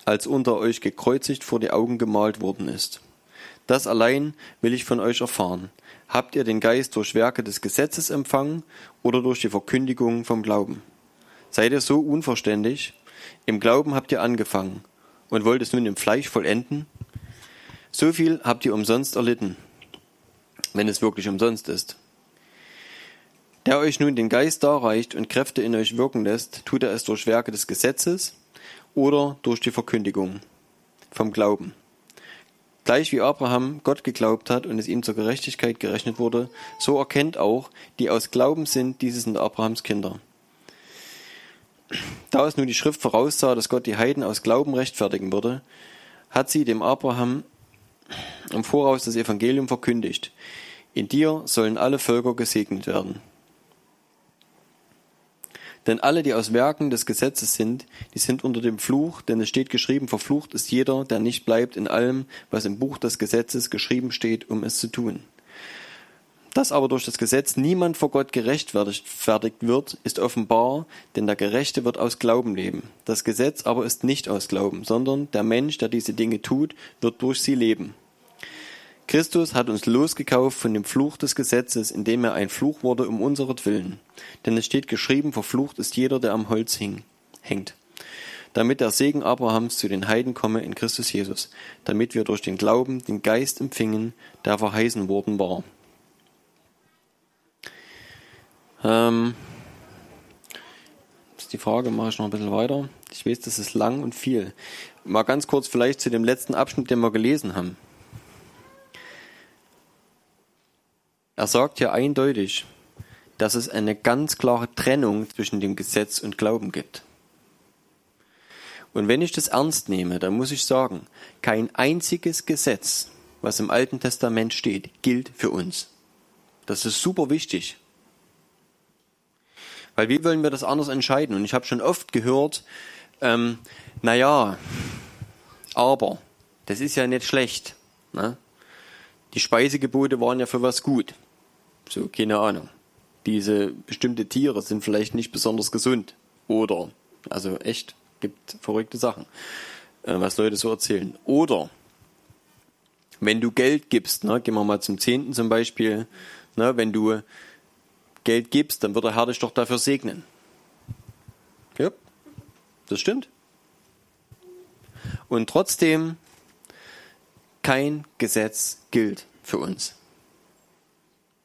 als unter euch gekreuzigt vor die Augen gemalt worden ist. Das allein will ich von euch erfahren. Habt ihr den Geist durch Werke des Gesetzes empfangen oder durch die Verkündigung vom Glauben? Seid ihr so unverständig? Im Glauben habt ihr angefangen und wollt es nun im Fleisch vollenden? So viel habt ihr umsonst erlitten, wenn es wirklich umsonst ist. Der euch nun den Geist darreicht und Kräfte in euch wirken lässt, tut er es durch Werke des Gesetzes oder durch die Verkündigung vom Glauben. Gleich wie Abraham Gott geglaubt hat und es ihm zur Gerechtigkeit gerechnet wurde, so erkennt auch, die aus Glauben sind, diese sind Abrahams Kinder. Da es nun die Schrift voraussah, dass Gott die Heiden aus Glauben rechtfertigen würde, hat sie dem Abraham im Voraus das Evangelium verkündigt. In dir sollen alle Völker gesegnet werden. Denn alle, die aus Werken des Gesetzes sind, die sind unter dem Fluch, denn es steht geschrieben, verflucht ist jeder, der nicht bleibt in allem, was im Buch des Gesetzes geschrieben steht, um es zu tun. Dass aber durch das Gesetz niemand vor Gott gerechtfertigt wird, ist offenbar, denn der Gerechte wird aus Glauben leben. Das Gesetz aber ist nicht aus Glauben, sondern der Mensch, der diese Dinge tut, wird durch sie leben. Christus hat uns losgekauft von dem Fluch des Gesetzes, indem er ein Fluch wurde um unseretwillen. Denn es steht geschrieben, verflucht ist jeder, der am Holz hing, hängt. Damit der Segen Abrahams zu den Heiden komme in Christus Jesus, damit wir durch den Glauben den Geist empfingen, der verheißen worden war. Ähm, ist die Frage, mache ich noch ein bisschen weiter. Ich weiß, das ist lang und viel. Mal ganz kurz vielleicht zu dem letzten Abschnitt, den wir gelesen haben. Er sagt ja eindeutig, dass es eine ganz klare Trennung zwischen dem Gesetz und Glauben gibt. Und wenn ich das ernst nehme, dann muss ich sagen, kein einziges Gesetz, was im Alten Testament steht, gilt für uns. Das ist super wichtig. Weil wie wollen wir das anders entscheiden? Und ich habe schon oft gehört, ähm, naja, aber, das ist ja nicht schlecht. Ne? Die Speisegebote waren ja für was gut. So, keine Ahnung. Diese bestimmte Tiere sind vielleicht nicht besonders gesund. Oder, also echt, gibt verrückte Sachen, äh, was Leute so erzählen. Oder, wenn du Geld gibst, ne, gehen wir mal zum Zehnten zum Beispiel, ne, wenn du Geld gibst, dann wird der Herr dich doch dafür segnen. Ja, das stimmt. Und trotzdem, kein Gesetz gilt für uns.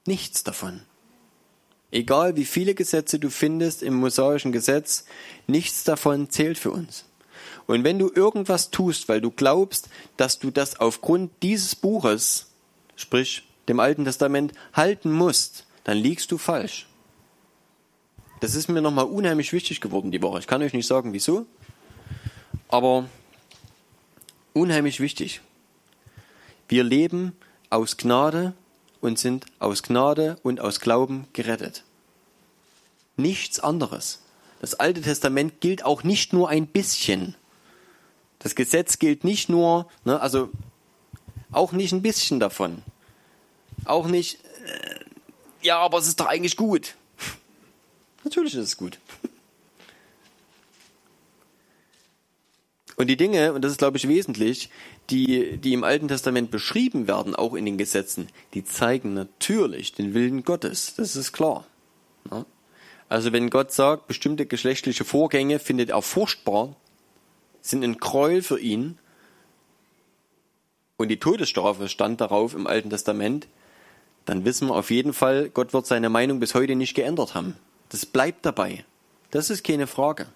Nichts davon. Egal wie viele Gesetze du findest im mosaischen Gesetz, nichts davon zählt für uns. Und wenn du irgendwas tust, weil du glaubst, dass du das aufgrund dieses Buches, sprich dem Alten Testament, halten musst, dann liegst du falsch. Das ist mir nochmal unheimlich wichtig geworden die Woche. Ich kann euch nicht sagen, wieso, aber unheimlich wichtig. Wir leben aus Gnade und sind aus Gnade und aus Glauben gerettet. Nichts anderes. Das Alte Testament gilt auch nicht nur ein bisschen. Das Gesetz gilt nicht nur, ne, also auch nicht ein bisschen davon. Auch nicht, äh, ja, aber es ist doch eigentlich gut. *laughs* Natürlich ist es gut. Und die Dinge, und das ist, glaube ich, wesentlich, die, die im Alten Testament beschrieben werden, auch in den Gesetzen, die zeigen natürlich den Willen Gottes. Das ist klar. Ja? Also wenn Gott sagt, bestimmte geschlechtliche Vorgänge findet er furchtbar, sind ein Gräuel für ihn, und die Todesstrafe stand darauf im Alten Testament, dann wissen wir auf jeden Fall, Gott wird seine Meinung bis heute nicht geändert haben. Das bleibt dabei. Das ist keine Frage.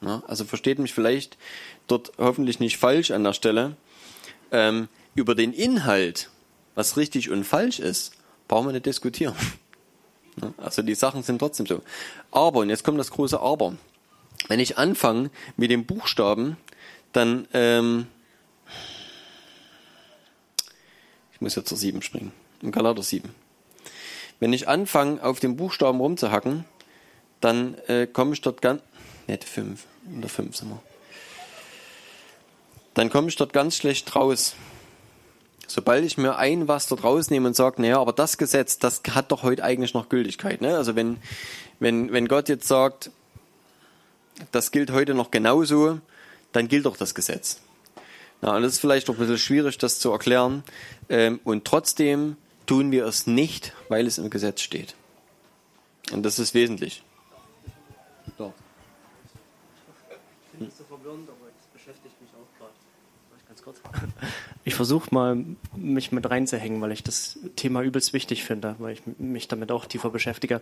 Ja, also versteht mich vielleicht dort hoffentlich nicht falsch an der Stelle. Ähm, über den Inhalt, was richtig und falsch ist, brauchen wir nicht diskutieren. *laughs* Ja, also die Sachen sind trotzdem so. Aber, und jetzt kommt das große Aber. Wenn ich anfange mit dem Buchstaben, dann, ähm, ich muss jetzt zur 7 springen, im Galater 7. Wenn ich anfange, auf den Buchstaben rumzuhacken, dann äh, komme ich dort ganz, nicht 5, unter 5 sind wir. Dann komme ich dort ganz schlecht raus. Sobald ich mir ein was dort rausnehme und sage, naja, aber das Gesetz, das hat doch heute eigentlich noch Gültigkeit. Ne? Also wenn, wenn, wenn Gott jetzt sagt, das gilt heute noch genauso, dann gilt doch das Gesetz. Na, und das ist vielleicht auch ein bisschen schwierig, das zu erklären. Ähm, und trotzdem tun wir es nicht, weil es im Gesetz steht. Und das ist wesentlich. Doch. Ich finde es so verwirrend, aber es beschäftigt mich auch gerade. Ganz kurz. Ich versuche mal, mich mit reinzuhängen, weil ich das Thema übelst wichtig finde, weil ich mich damit auch tiefer beschäftige.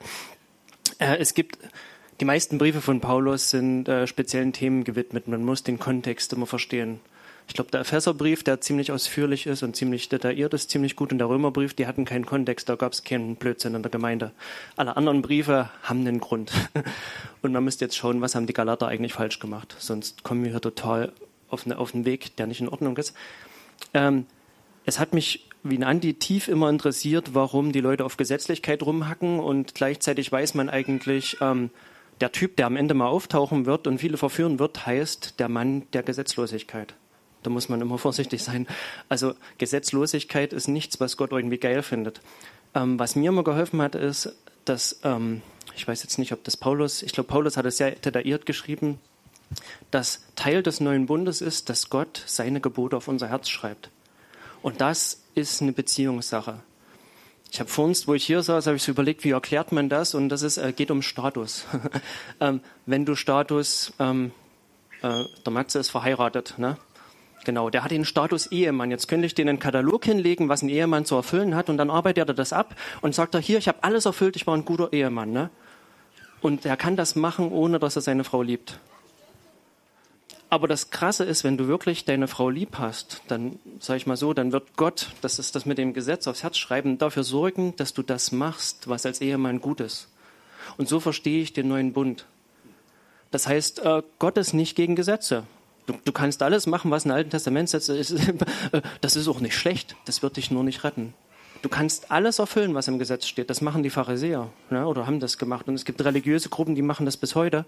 Äh, es gibt die meisten Briefe von Paulus sind äh, speziellen Themen gewidmet. Man muss den Kontext immer verstehen. Ich glaube, der Epheserbrief, der ziemlich ausführlich ist und ziemlich detailliert ist, ziemlich gut. Und der Römerbrief, die hatten keinen Kontext, da gab es keinen Blödsinn in der Gemeinde. Alle anderen Briefe haben einen Grund. *laughs* Und man müsste jetzt schauen, was haben die Galater eigentlich falsch gemacht. Sonst kommen wir hier total auf, eine, auf einen Weg, der nicht in Ordnung ist. Ähm, es hat mich wie ein Andi tief immer interessiert, warum die Leute auf Gesetzlichkeit rumhacken und gleichzeitig weiß man eigentlich, ähm, der Typ, der am Ende mal auftauchen wird und viele verführen wird, heißt der Mann der Gesetzlosigkeit. Da muss man immer *laughs* vorsichtig sein. Also Gesetzlosigkeit ist nichts, was Gott irgendwie geil findet. Ähm, was mir immer geholfen hat, ist, dass, ähm, ich weiß jetzt nicht, ob das Paulus, ich glaube, Paulus hat es sehr detailliert geschrieben, dass Teil des neuen Bundes ist, dass Gott seine Gebote auf unser Herz schreibt. Und das ist eine Beziehungssache. Ich habe vor uns, wo ich hier saß, habe ich so überlegt, wie erklärt man das? Und das ist, äh, geht um Status. *laughs* ähm, wenn du Status, ähm, äh, der Matze ist verheiratet, ne? Genau, der hat den Status Ehemann. Jetzt könnte ich den einen Katalog hinlegen, was ein Ehemann zu erfüllen hat, und dann arbeitet er das ab und sagt er, hier, ich habe alles erfüllt, ich war ein guter Ehemann. Ne? Und er kann das machen, ohne dass er seine Frau liebt. Aber das Krasse ist, wenn du wirklich deine Frau lieb hast, dann sage ich mal so, dann wird Gott, das ist das mit dem Gesetz aufs Herz schreiben, dafür sorgen, dass du das machst, was als Ehemann gut ist. Und so verstehe ich den neuen Bund. Das heißt, äh, Gott ist nicht gegen Gesetze. Du, du kannst alles machen, was im Alten Testament ist. *laughs* Das ist auch nicht schlecht. Das wird dich nur nicht retten. Du kannst alles erfüllen, was im Gesetz steht. Das machen die Pharisäer ne, oder haben das gemacht. Und es gibt religiöse Gruppen, die machen das bis heute.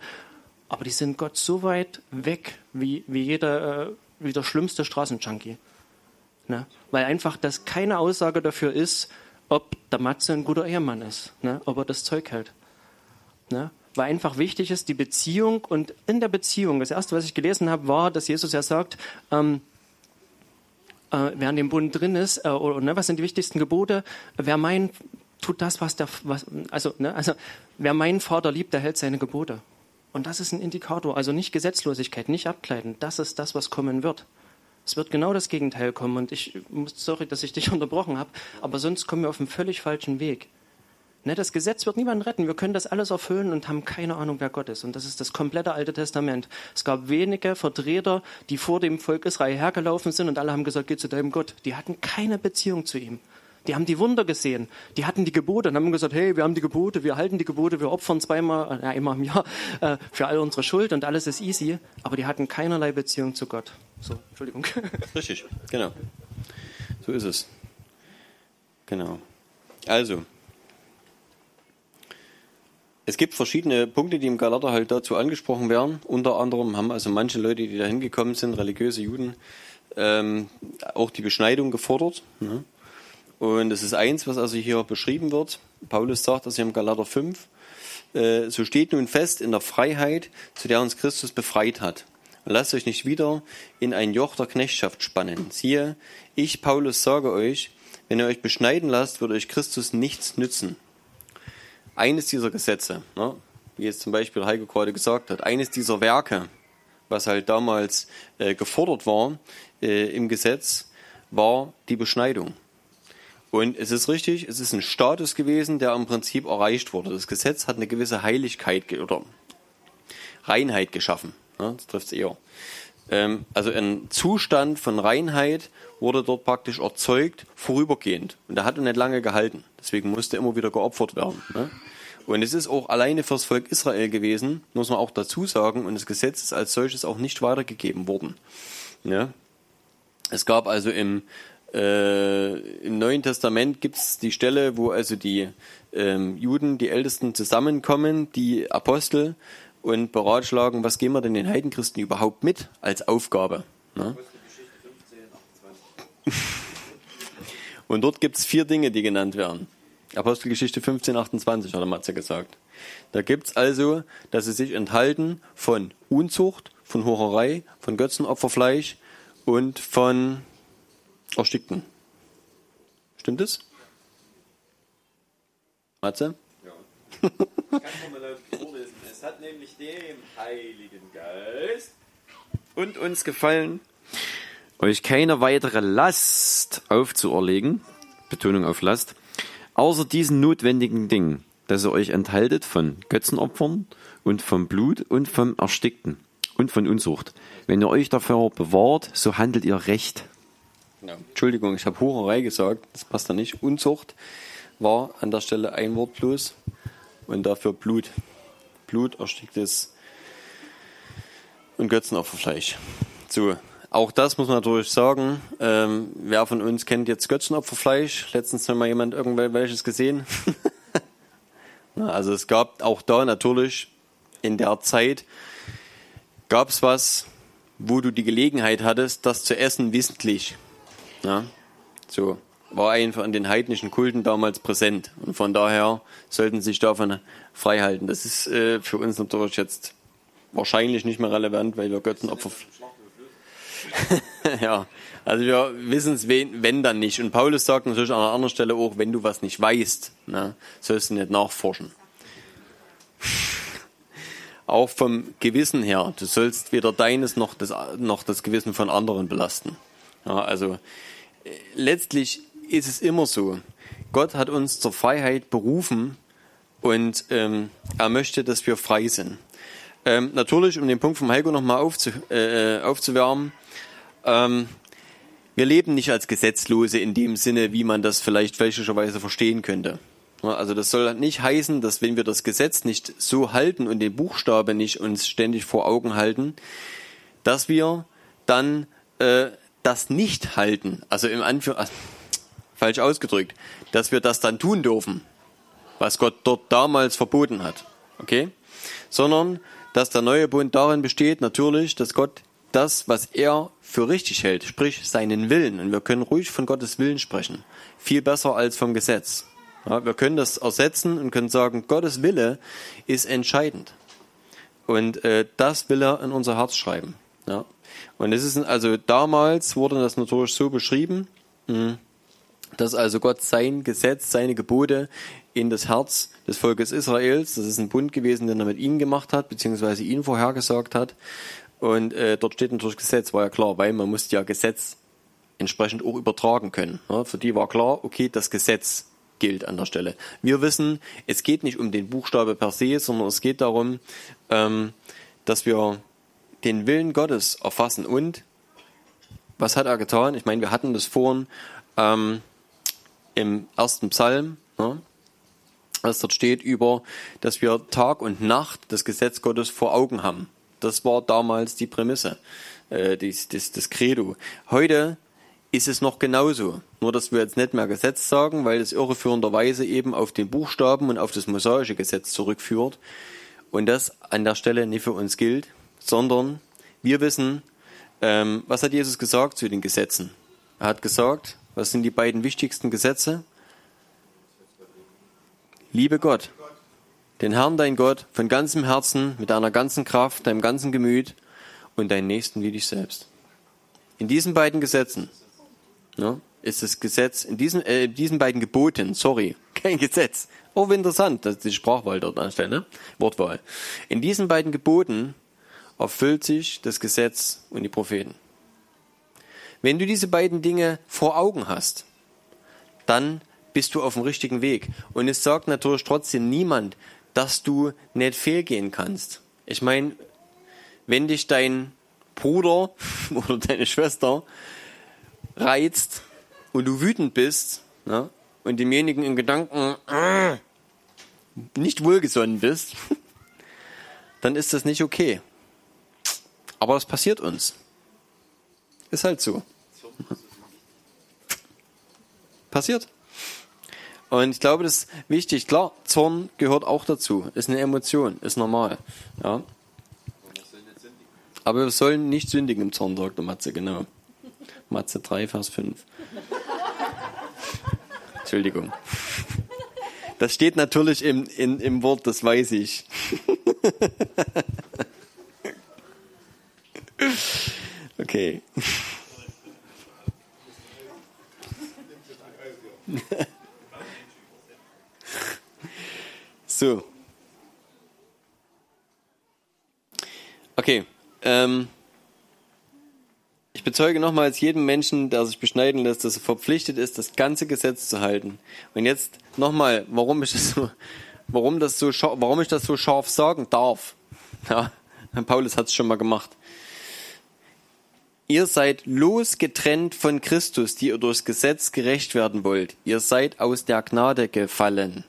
Aber die sind Gott so weit weg wie, wie, jeder, äh, wie der schlimmste Straßenjunkie. Ne? Weil einfach das keine Aussage dafür ist, ob der Matze ein guter Ehemann ist, ne? ob er das Zeug hält. Ne? Weil einfach wichtig ist, die Beziehung und in der Beziehung, das erste, was ich gelesen habe, war, dass Jesus ja sagt, ähm, äh, wer an dem Bund drin ist, äh, oder ne, was sind die wichtigsten Gebote, wer mein, tut das, was der, was, also, ne, also, wer meinen Vater liebt, der hält seine Gebote. Und das ist ein Indikator, also nicht Gesetzlosigkeit, nicht abkleiden, das ist das, was kommen wird. Es wird genau das Gegenteil kommen und ich sorry, dass ich dich *laughs* unterbrochen habe, aber sonst kommen wir auf einen völlig falschen Weg. Ne, das Gesetz wird niemanden retten. Wir können das alles erfüllen und haben keine Ahnung, wer Gott ist. Und das ist das komplette Alte Testament. Es gab wenige Vertreter, die vor dem Volk Israel hergelaufen sind und alle haben gesagt, geh zu deinem Gott. Die hatten keine Beziehung zu ihm. Die haben die Wunder gesehen. Die hatten die Gebote und haben gesagt, hey, wir haben die Gebote, wir halten die Gebote, wir opfern zweimal, äh, einmal im Jahr äh, für all unsere Schuld und alles ist easy. Aber die hatten keinerlei Beziehung zu Gott. So, Entschuldigung. *laughs* Richtig, genau. So ist es. Genau. Also, es gibt verschiedene Punkte, die im Galater halt dazu angesprochen werden. Unter anderem haben also manche Leute, die da hingekommen sind, religiöse Juden, ähm, auch die Beschneidung gefordert. Ne? Und es ist eins, was also hier beschrieben wird. Paulus sagt das hier im Galater 5. Äh, so steht nun fest in der Freiheit, zu der uns Christus befreit hat. Und lasst euch nicht wieder in ein Joch der Knechtschaft spannen. Siehe, ich, Paulus, sage euch, wenn ihr euch beschneiden lasst, wird euch Christus nichts nützen eines dieser Gesetze, ne, wie jetzt zum Beispiel Heiko gerade gesagt hat, eines dieser Werke, was halt damals äh, gefordert war äh, im Gesetz, war die Beschneidung. Und es ist richtig, es ist ein Status gewesen, der im Prinzip erreicht wurde. Das Gesetz hat eine gewisse Heiligkeit oder Reinheit geschaffen. Ne, das trifft es eher. Ähm, also ein Zustand von Reinheit wurde dort praktisch erzeugt, vorübergehend. Und der hat nicht lange gehalten. Deswegen musste immer wieder geopfert werden. Ne? Und es ist auch alleine fürs Volk Israel gewesen, muss man auch dazu sagen, und das Gesetz ist als solches auch nicht weitergegeben worden. Ja? Es gab also im, äh, im Neuen Testament gibt es die Stelle, wo also die ähm, Juden, die Ältesten zusammenkommen, die Apostel, und beratschlagen, was gehen wir denn den Heidenchristen überhaupt mit als Aufgabe. Ne? Und dort gibt es vier Dinge, die genannt werden. Apostelgeschichte 15, 28 hat der Matze gesagt. Da gibt es also, dass sie sich enthalten von Unzucht, von Hurerei, von Götzenopferfleisch und von Erstickten. Stimmt es? Matze? Ja. Ich kann mal laut vorlesen. Es hat nämlich dem Heiligen Geist und uns gefallen, euch keine weitere Last aufzuerlegen, Betonung auf Last, außer diesen notwendigen Dingen, dass ihr euch enthaltet von Götzenopfern und vom Blut und vom Erstickten und von Unzucht. Wenn ihr euch dafür bewahrt, so handelt ihr recht. Ja. Entschuldigung, ich habe Hurerei gesagt, das passt da nicht. Unzucht war an der Stelle ein Wort bloß und dafür Blut. Blut, ersticktes und Götzenopferfleisch. So, auch das muss man natürlich sagen. Ähm, wer von uns kennt jetzt Götzenopferfleisch? Letztens hat mal jemand irgendwelches gesehen. *laughs* also es gab auch da natürlich in der Zeit gab es was, wo du die Gelegenheit hattest, das zu essen wissentlich. Ja, so war einfach in den heidnischen Kulten damals präsent und von daher sollten sie sich davon frei halten. Das ist äh, für uns natürlich jetzt wahrscheinlich nicht mehr relevant, weil wir Götzenopfer *laughs* ja, also wir wissen es, wenn dann nicht. Und Paulus sagt natürlich an einer anderen Stelle auch, wenn du was nicht weißt, ne, sollst du nicht nachforschen. Auch vom Gewissen her, du sollst weder deines noch das, noch das Gewissen von anderen belasten. Ja, also äh, letztlich ist es immer so, Gott hat uns zur Freiheit berufen und ähm, er möchte, dass wir frei sind. Ähm, natürlich, um den Punkt vom Heiko nochmal aufzu, äh, aufzuwärmen, ähm, wir leben nicht als Gesetzlose in dem Sinne, wie man das vielleicht fälschlicherweise verstehen könnte. Also das soll nicht heißen, dass wenn wir das Gesetz nicht so halten und den Buchstabe nicht uns ständig vor Augen halten, dass wir dann äh, das nicht halten. Also im Anführ also, falsch ausgedrückt, dass wir das dann tun dürfen, was Gott dort damals verboten hat. Okay? Sondern dass der neue Bund darin besteht, natürlich, dass Gott das, was er für richtig hält, sprich seinen Willen. Und wir können ruhig von Gottes Willen sprechen. Viel besser als vom Gesetz. Ja, wir können das ersetzen und können sagen, Gottes Wille ist entscheidend. Und äh, das will er in unser Herz schreiben. Ja. Und es ist also damals wurde das natürlich so beschrieben, hm, dass also Gott sein Gesetz, seine Gebote in das Herz des Volkes Israels, das ist ein Bund gewesen, den er mit ihnen gemacht hat, beziehungsweise ihnen vorhergesagt hat. Und äh, dort steht natürlich Gesetz, war ja klar, weil man musste ja Gesetz entsprechend auch übertragen können. Ja, für die war klar, okay, das Gesetz gilt an der Stelle. Wir wissen, es geht nicht um den Buchstabe per se, sondern es geht darum, ähm, dass wir den Willen Gottes erfassen. Und was hat er getan? Ich meine, wir hatten das vorhin ähm, im ersten Psalm, ne, was dort steht über, dass wir Tag und Nacht das Gesetz Gottes vor Augen haben. Das war damals die Prämisse, äh, das, das, das Credo. Heute ist es noch genauso. Nur, dass wir jetzt nicht mehr Gesetz sagen, weil es irreführenderweise eben auf den Buchstaben und auf das mosaische Gesetz zurückführt. Und das an der Stelle nicht für uns gilt, sondern wir wissen, ähm, was hat Jesus gesagt zu den Gesetzen? Er hat gesagt, was sind die beiden wichtigsten Gesetze? Liebe Gott, den Herrn dein Gott von ganzem Herzen, mit deiner ganzen Kraft, deinem ganzen Gemüt und deinen Nächsten wie dich selbst. In diesen beiden Gesetzen ne, ist das Gesetz, in diesen, äh, in diesen beiden Geboten, sorry, *laughs* kein Gesetz. Oh, interessant, das ist die Sprachwahl dort an der Stelle, ne? Wortwahl. In diesen beiden Geboten erfüllt sich das Gesetz und die Propheten. Wenn du diese beiden Dinge vor Augen hast, dann bist du auf dem richtigen Weg. Und es sagt natürlich trotzdem niemand, dass du nicht fehlgehen kannst. Ich meine, wenn dich dein Bruder *laughs* oder deine Schwester reizt und du wütend bist ne, und demjenigen in Gedanken äh, nicht wohlgesonnen bist, *laughs* dann ist das nicht okay. Aber das passiert uns. Ist halt so. Passiert. Und ich glaube, das ist wichtig. Klar, Zorn gehört auch dazu. Ist eine Emotion, ist normal. Ja. Aber wir sollen nicht sündigen im Zorn, sagt der Matze, genau. Matze 3, Vers 5. *laughs* Entschuldigung. Das steht natürlich im, in, im Wort, das weiß ich. *laughs* Okay. *laughs* so. Okay. Ähm, ich bezeuge nochmals jedem Menschen, der sich beschneiden lässt, dass er verpflichtet ist, das ganze Gesetz zu halten. Und jetzt nochmal, warum ich das so, warum das so, warum ich das so scharf sagen darf. Ja, Paulus hat es schon mal gemacht. Ihr seid losgetrennt von Christus, die ihr durchs Gesetz gerecht werden wollt. Ihr seid aus der Gnade gefallen.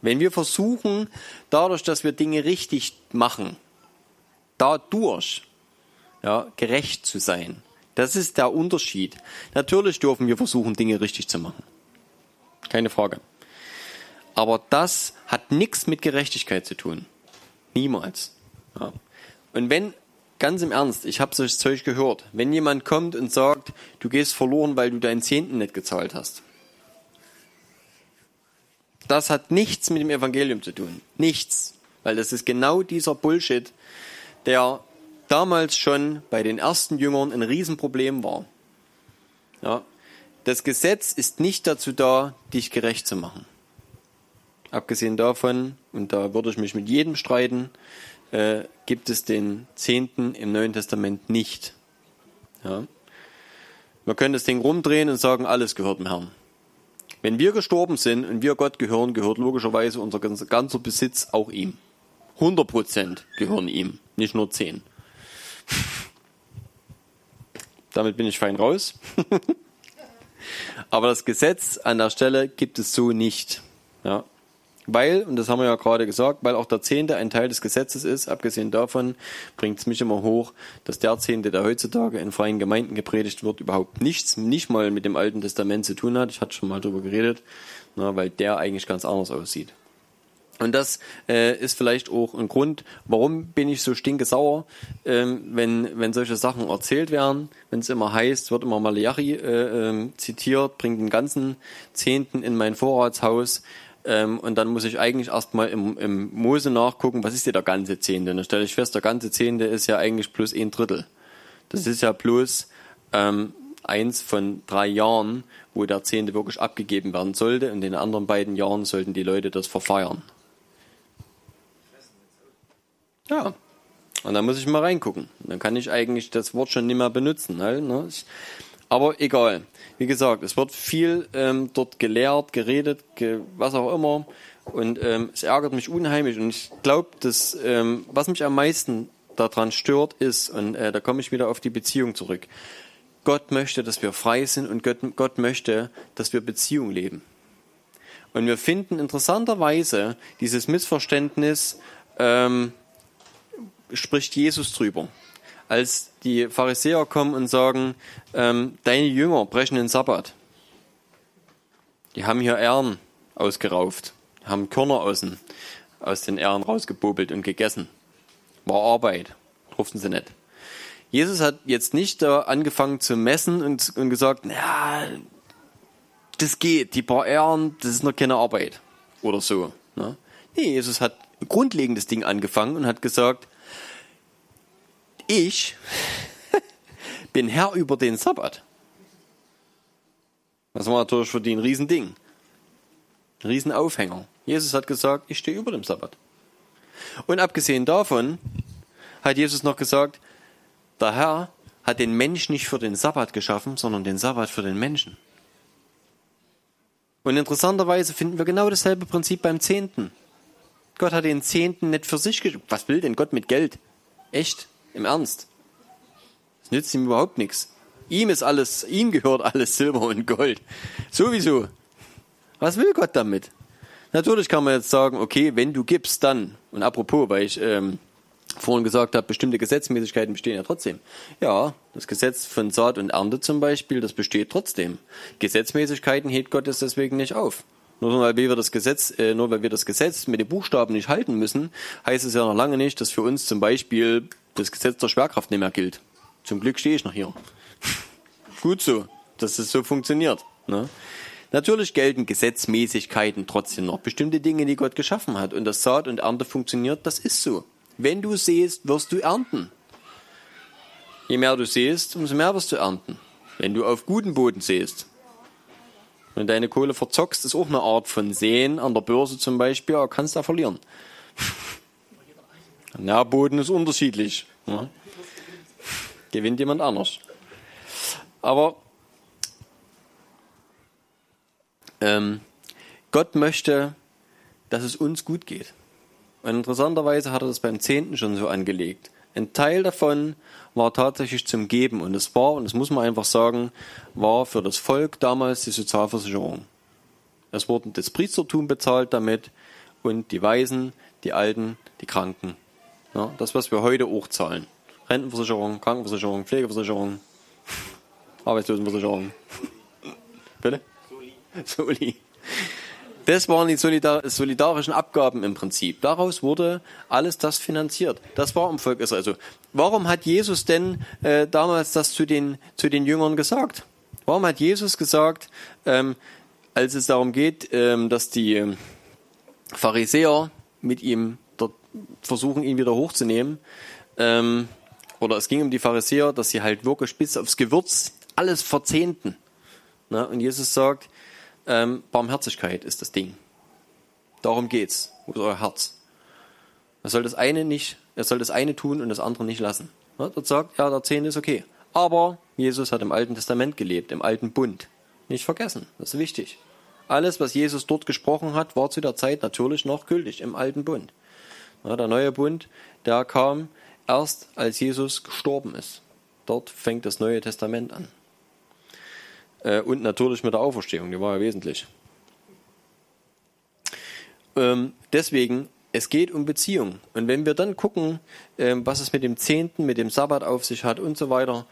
Wenn wir versuchen, dadurch, dass wir Dinge richtig machen, dadurch ja, gerecht zu sein, das ist der Unterschied. Natürlich dürfen wir versuchen, Dinge richtig zu machen. Keine Frage. Aber das hat nichts mit Gerechtigkeit zu tun. Niemals. Ja. Und wenn, ganz im Ernst, ich habe solches Zeug gehört, wenn jemand kommt und sagt, du gehst verloren, weil du deinen Zehnten nicht gezahlt hast, das hat nichts mit dem Evangelium zu tun. Nichts. Weil das ist genau dieser Bullshit, der damals schon bei den ersten Jüngern ein Riesenproblem war. Ja. Das Gesetz ist nicht dazu da, dich gerecht zu machen. Abgesehen davon, und da würde ich mich mit jedem streiten, äh, gibt es den Zehnten im Neuen Testament nicht. Ja. Wir können das Ding rumdrehen und sagen, alles gehört dem Herrn. Wenn wir gestorben sind und wir Gott gehören, gehört logischerweise unser ganzer Besitz auch ihm. 100 Prozent gehören ihm, nicht nur 10. *laughs* Damit bin ich fein raus. *laughs* Aber das Gesetz an der Stelle gibt es so nicht. Ja. Weil, und das haben wir ja gerade gesagt, weil auch der Zehnte ein Teil des Gesetzes ist, abgesehen davon bringt es mich immer hoch, dass der Zehnte, der heutzutage in freien Gemeinden gepredigt wird, überhaupt nichts, nicht mal mit dem Alten Testament zu tun hat. Ich hatte schon mal darüber geredet, na, weil der eigentlich ganz anders aussieht. Und das äh, ist vielleicht auch ein Grund, warum bin ich so stinkesauer, ähm, wenn, wenn solche Sachen erzählt werden, wenn es immer heißt, wird immer Malachi äh, äh, zitiert, bringt den ganzen Zehnten in mein Vorratshaus, ähm, und dann muss ich eigentlich erstmal im, im Mose nachgucken, was ist hier der ganze Zehnte? Dann stelle ich fest, der ganze Zehnte ist ja eigentlich plus ein Drittel. Das ist ja bloß ähm, eins von drei Jahren, wo der Zehnte wirklich abgegeben werden sollte. In den anderen beiden Jahren sollten die Leute das verfeiern. Ja. Und dann muss ich mal reingucken. Dann kann ich eigentlich das Wort schon nicht mehr benutzen. Ne? Aber egal. Wie gesagt, es wird viel ähm, dort gelehrt, geredet, ge was auch immer. Und ähm, es ärgert mich unheimlich. Und ich glaube, dass ähm, was mich am meisten daran stört, ist, und äh, da komme ich wieder auf die Beziehung zurück. Gott möchte, dass wir frei sind und Gott, Gott möchte, dass wir Beziehung leben. Und wir finden interessanterweise dieses Missverständnis, ähm, spricht Jesus drüber. Als die Pharisäer kommen und sagen, ähm, deine Jünger brechen den Sabbat. Die haben hier Ähren ausgerauft, haben Körner aus den, aus den Ähren rausgebobelt und gegessen. War Arbeit, durften sie nicht. Jesus hat jetzt nicht da angefangen zu messen und, und gesagt, na, das geht, die paar Ähren, das ist noch keine Arbeit oder so. Ne? Nee, Jesus hat ein grundlegendes Ding angefangen und hat gesagt, ich *laughs* bin Herr über den Sabbat. Das war natürlich für die ein Riesending. Ein Riesenaufhänger. Jesus hat gesagt, ich stehe über dem Sabbat. Und abgesehen davon hat Jesus noch gesagt, der Herr hat den Menschen nicht für den Sabbat geschaffen, sondern den Sabbat für den Menschen. Und interessanterweise finden wir genau dasselbe Prinzip beim Zehnten. Gott hat den Zehnten nicht für sich geschaffen. Was will denn Gott mit Geld? Echt? Im Ernst? Das nützt ihm überhaupt nichts. Ihm ist alles, ihm gehört alles Silber und Gold. Sowieso. Was will Gott damit? Natürlich kann man jetzt sagen, okay, wenn du gibst, dann. Und apropos, weil ich ähm, vorhin gesagt habe, bestimmte Gesetzmäßigkeiten bestehen ja trotzdem. Ja, das Gesetz von Saat und Ernte zum Beispiel, das besteht trotzdem. Gesetzmäßigkeiten hebt Gott es deswegen nicht auf. Nur weil wir das Gesetz, äh, nur weil wir das Gesetz mit den Buchstaben nicht halten müssen, heißt es ja noch lange nicht, dass für uns zum Beispiel das Gesetz der Schwerkraft nicht mehr gilt. Zum Glück stehe ich noch hier. *laughs* Gut so, dass es so funktioniert. Ne? Natürlich gelten Gesetzmäßigkeiten trotzdem noch. Bestimmte Dinge, die Gott geschaffen hat. Und das Saat und Ernte funktioniert, das ist so. Wenn du siehst, wirst du ernten. Je mehr du siehst, umso mehr wirst du ernten. Wenn du auf guten Boden siehst. Wenn deine Kohle verzockst, ist auch eine Art von Sehen. An der Börse zum Beispiel, ja, kannst du verlieren. *laughs* Der Boden ist unterschiedlich. Ja. Gewinnt jemand anders. Aber ähm, Gott möchte, dass es uns gut geht. Und interessanterweise hat er das beim Zehnten schon so angelegt. Ein Teil davon war tatsächlich zum Geben und es war, und das muss man einfach sagen, war für das Volk damals die Sozialversicherung. Es wurde das Priestertum bezahlt damit und die Weisen, die Alten, die Kranken. Ja, das, was wir heute auch zahlen. Rentenversicherung, Krankenversicherung, Pflegeversicherung, Arbeitslosenversicherung. Bitte? Soli. *laughs* Soli. Das waren die solidar solidarischen Abgaben im Prinzip. Daraus wurde alles das finanziert. Das war im Volk Israel. Also, warum hat Jesus denn äh, damals das zu den, zu den Jüngern gesagt? Warum hat Jesus gesagt, ähm, als es darum geht, ähm, dass die ähm, Pharisäer mit ihm dort versuchen, ihn wieder hochzunehmen, ähm, oder es ging um die Pharisäer, dass sie halt wirklich bis aufs Gewürz alles verzehnten. Na, und Jesus sagt, ähm, Barmherzigkeit ist das Ding. Darum geht's. Wo ist euer Herz? Er soll das eine nicht, er soll das eine tun und das andere nicht lassen. Ja, dort sagt, ja, der Zehnte ist okay. Aber Jesus hat im Alten Testament gelebt, im alten Bund. Nicht vergessen, das ist wichtig. Alles, was Jesus dort gesprochen hat, war zu der Zeit natürlich noch gültig im alten Bund. Ja, der neue Bund, der kam erst, als Jesus gestorben ist. Dort fängt das Neue Testament an. Äh, und natürlich mit der Auferstehung, die war ja wesentlich. Ähm, deswegen, es geht um Beziehung. Und wenn wir dann gucken, ähm, was es mit dem Zehnten, mit dem Sabbat auf sich hat und so weiter,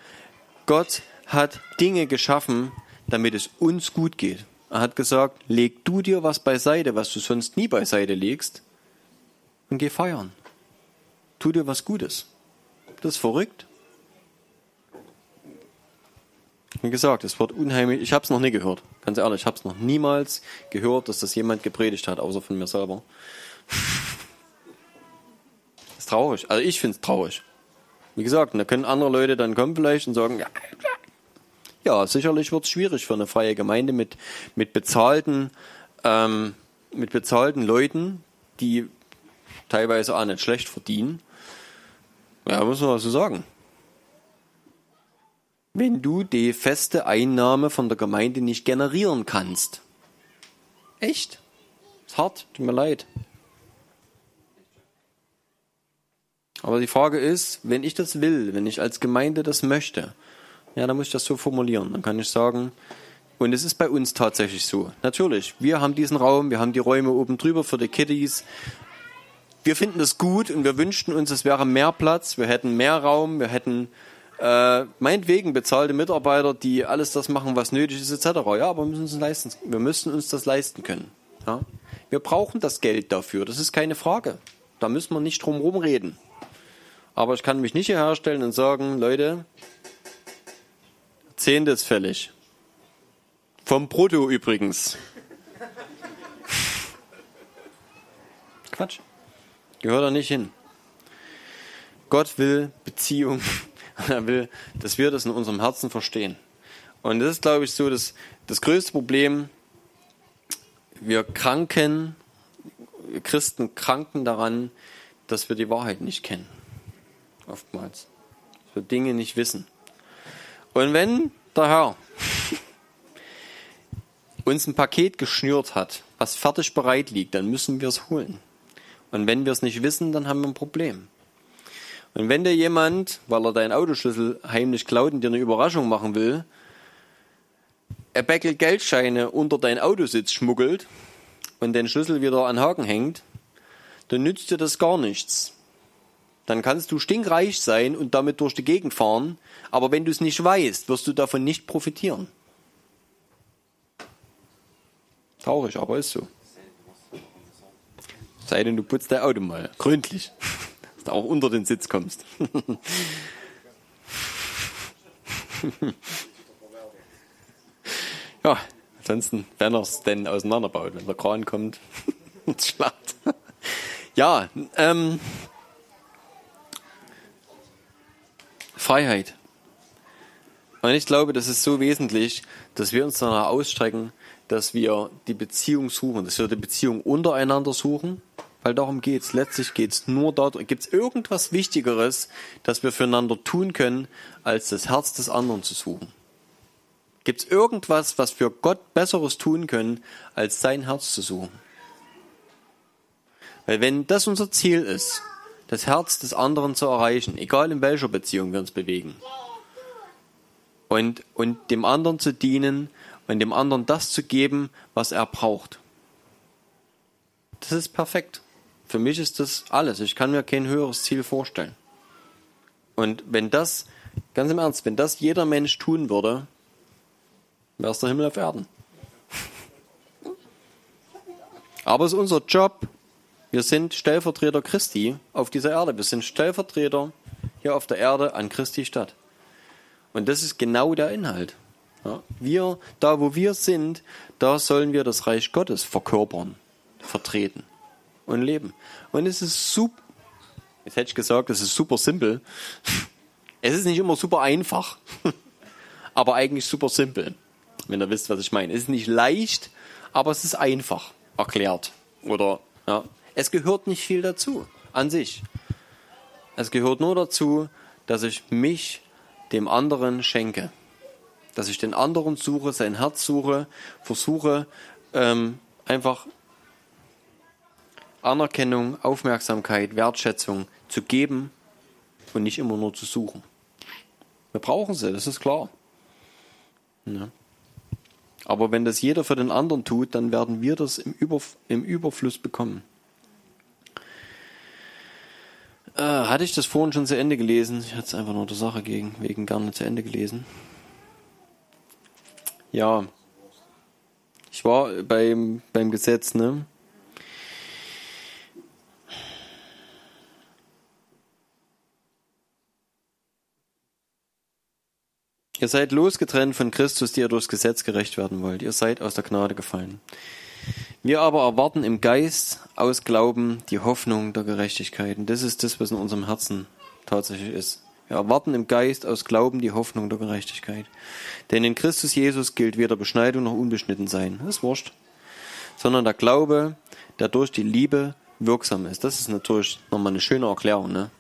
Gott hat Dinge geschaffen, damit es uns gut geht. Er hat gesagt, leg du dir was beiseite, was du sonst nie beiseite legst, und geh feiern. Tu dir was Gutes. Das ist verrückt. Wie gesagt, es wird unheimlich. Ich habe es noch nie gehört. Ganz ehrlich, ich habe es noch niemals gehört, dass das jemand gepredigt hat, außer von mir selber. Das *laughs* ist traurig. Also ich finde es traurig. Wie gesagt, da können andere Leute dann kommen vielleicht und sagen, ja, ja sicherlich wird es schwierig für eine freie Gemeinde mit, mit bezahlten, ähm, mit bezahlten Leuten, die teilweise auch nicht schlecht verdienen. Ja, muss man so sagen. Wenn du die feste Einnahme von der Gemeinde nicht generieren kannst. Echt? Ist hart, tut mir leid. Aber die Frage ist, wenn ich das will, wenn ich als Gemeinde das möchte, ja, dann muss ich das so formulieren. Dann kann ich sagen, und es ist bei uns tatsächlich so. Natürlich, wir haben diesen Raum, wir haben die Räume oben drüber für die Kiddies. Wir finden das gut und wir wünschten uns, es wäre mehr Platz, wir hätten mehr Raum, wir hätten äh, meinetwegen bezahlte Mitarbeiter, die alles das machen, was nötig ist, etc. Ja, aber wir müssen uns leisten. Wir müssen uns das leisten können. Ja? Wir brauchen das Geld dafür, das ist keine Frage. Da müssen wir nicht drum herum reden. Aber ich kann mich nicht hier herstellen und sagen, Leute, Zehnte ist fällig. Vom Brutto übrigens. Quatsch. Gehört da nicht hin. Gott will Beziehung. Er *laughs* will, dass wir das in unserem Herzen verstehen. Und das ist, glaube ich, so das, das größte Problem. Wir kranken, Christen kranken daran, dass wir die Wahrheit nicht kennen oftmals. Dass wir Dinge nicht wissen. Und wenn der Herr *laughs* uns ein Paket geschnürt hat, was fertig bereit liegt, dann müssen wir es holen. Und wenn wir es nicht wissen, dann haben wir ein Problem. Und wenn dir jemand, weil er deinen Autoschlüssel heimlich klaut und dir eine Überraschung machen will, ein Bäckel Geldscheine unter dein Autositz schmuggelt und den Schlüssel wieder an Haken hängt, dann nützt dir das gar nichts dann kannst du stinkreich sein und damit durch die Gegend fahren, aber wenn du es nicht weißt, wirst du davon nicht profitieren. Traurig, aber ist so. Sei denn, du putzt dein Auto mal gründlich, auch unter den Sitz kommst. *laughs* ja, ansonsten, wenn er es denn auseinanderbaut, wenn der Kran kommt, *laughs* schlacht. ja, ähm, Freiheit. Und ich glaube, das ist so wesentlich, dass wir uns danach ausstrecken, dass wir die Beziehung suchen, dass wir die Beziehung untereinander suchen, weil darum geht's. Letztlich geht's nur darum, gibt es irgendwas Wichtigeres, das wir füreinander tun können, als das Herz des anderen zu suchen? Gibt es irgendwas, was wir Gott Besseres tun können, als sein Herz zu suchen? Weil wenn das unser Ziel ist, das Herz des anderen zu erreichen, egal in welcher Beziehung wir uns bewegen. Und, und dem anderen zu dienen und dem anderen das zu geben, was er braucht. Das ist perfekt. Für mich ist das alles. Ich kann mir kein höheres Ziel vorstellen. Und wenn das, ganz im Ernst, wenn das jeder Mensch tun würde, wäre es der Himmel auf Erden. Aber es ist unser Job, wir sind Stellvertreter Christi auf dieser Erde. Wir sind Stellvertreter hier auf der Erde an Christi Stadt. Und das ist genau der Inhalt. Wir, da wo wir sind, da sollen wir das Reich Gottes verkörpern, vertreten und leben. Und es ist super, jetzt hätte ich gesagt, es ist super simpel. Es ist nicht immer super einfach, *laughs* aber eigentlich super simpel, wenn ihr wisst, was ich meine. Es ist nicht leicht, aber es ist einfach erklärt. Oder ja, es gehört nicht viel dazu an sich. Es gehört nur dazu, dass ich mich dem anderen schenke. Dass ich den anderen suche, sein Herz suche, versuche ähm, einfach Anerkennung, Aufmerksamkeit, Wertschätzung zu geben und nicht immer nur zu suchen. Wir brauchen sie, das ist klar. Ja. Aber wenn das jeder für den anderen tut, dann werden wir das im, Überf im Überfluss bekommen. Äh, hatte ich das vorhin schon zu Ende gelesen? Ich hatte es einfach nur der Sache gegen, wegen gerne zu Ende gelesen. Ja. Ich war beim, beim Gesetz, ne? Ihr seid losgetrennt von Christus, die ihr durchs Gesetz gerecht werden wollt. Ihr seid aus der Gnade gefallen. Wir aber erwarten im Geist aus Glauben die Hoffnung der Gerechtigkeit. Und das ist das, was in unserem Herzen tatsächlich ist. Wir erwarten im Geist aus Glauben die Hoffnung der Gerechtigkeit. Denn in Christus Jesus gilt weder Beschneidung noch unbeschnitten sein. Das ist wurscht. Sondern der Glaube, der durch die Liebe wirksam ist. Das ist natürlich nochmal eine schöne Erklärung. Ne?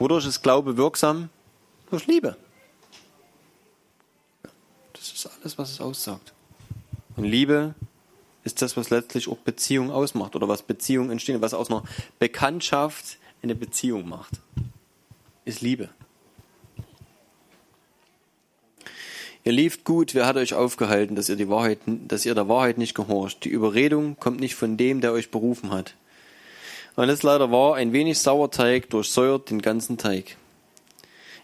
Wodurch ist Glaube wirksam? Durch Liebe. Alles, was es aussagt. Und Liebe ist das, was letztlich auch Beziehung ausmacht oder was Beziehung entstehen, was aus einer Bekanntschaft eine Beziehung macht, ist Liebe. Ihr lieft gut, wer hat euch aufgehalten, dass ihr, die Wahrheit, dass ihr der Wahrheit nicht gehorcht? Die Überredung kommt nicht von dem, der euch berufen hat. Und es leider wahr, ein wenig Sauerteig durchsäuert den ganzen Teig.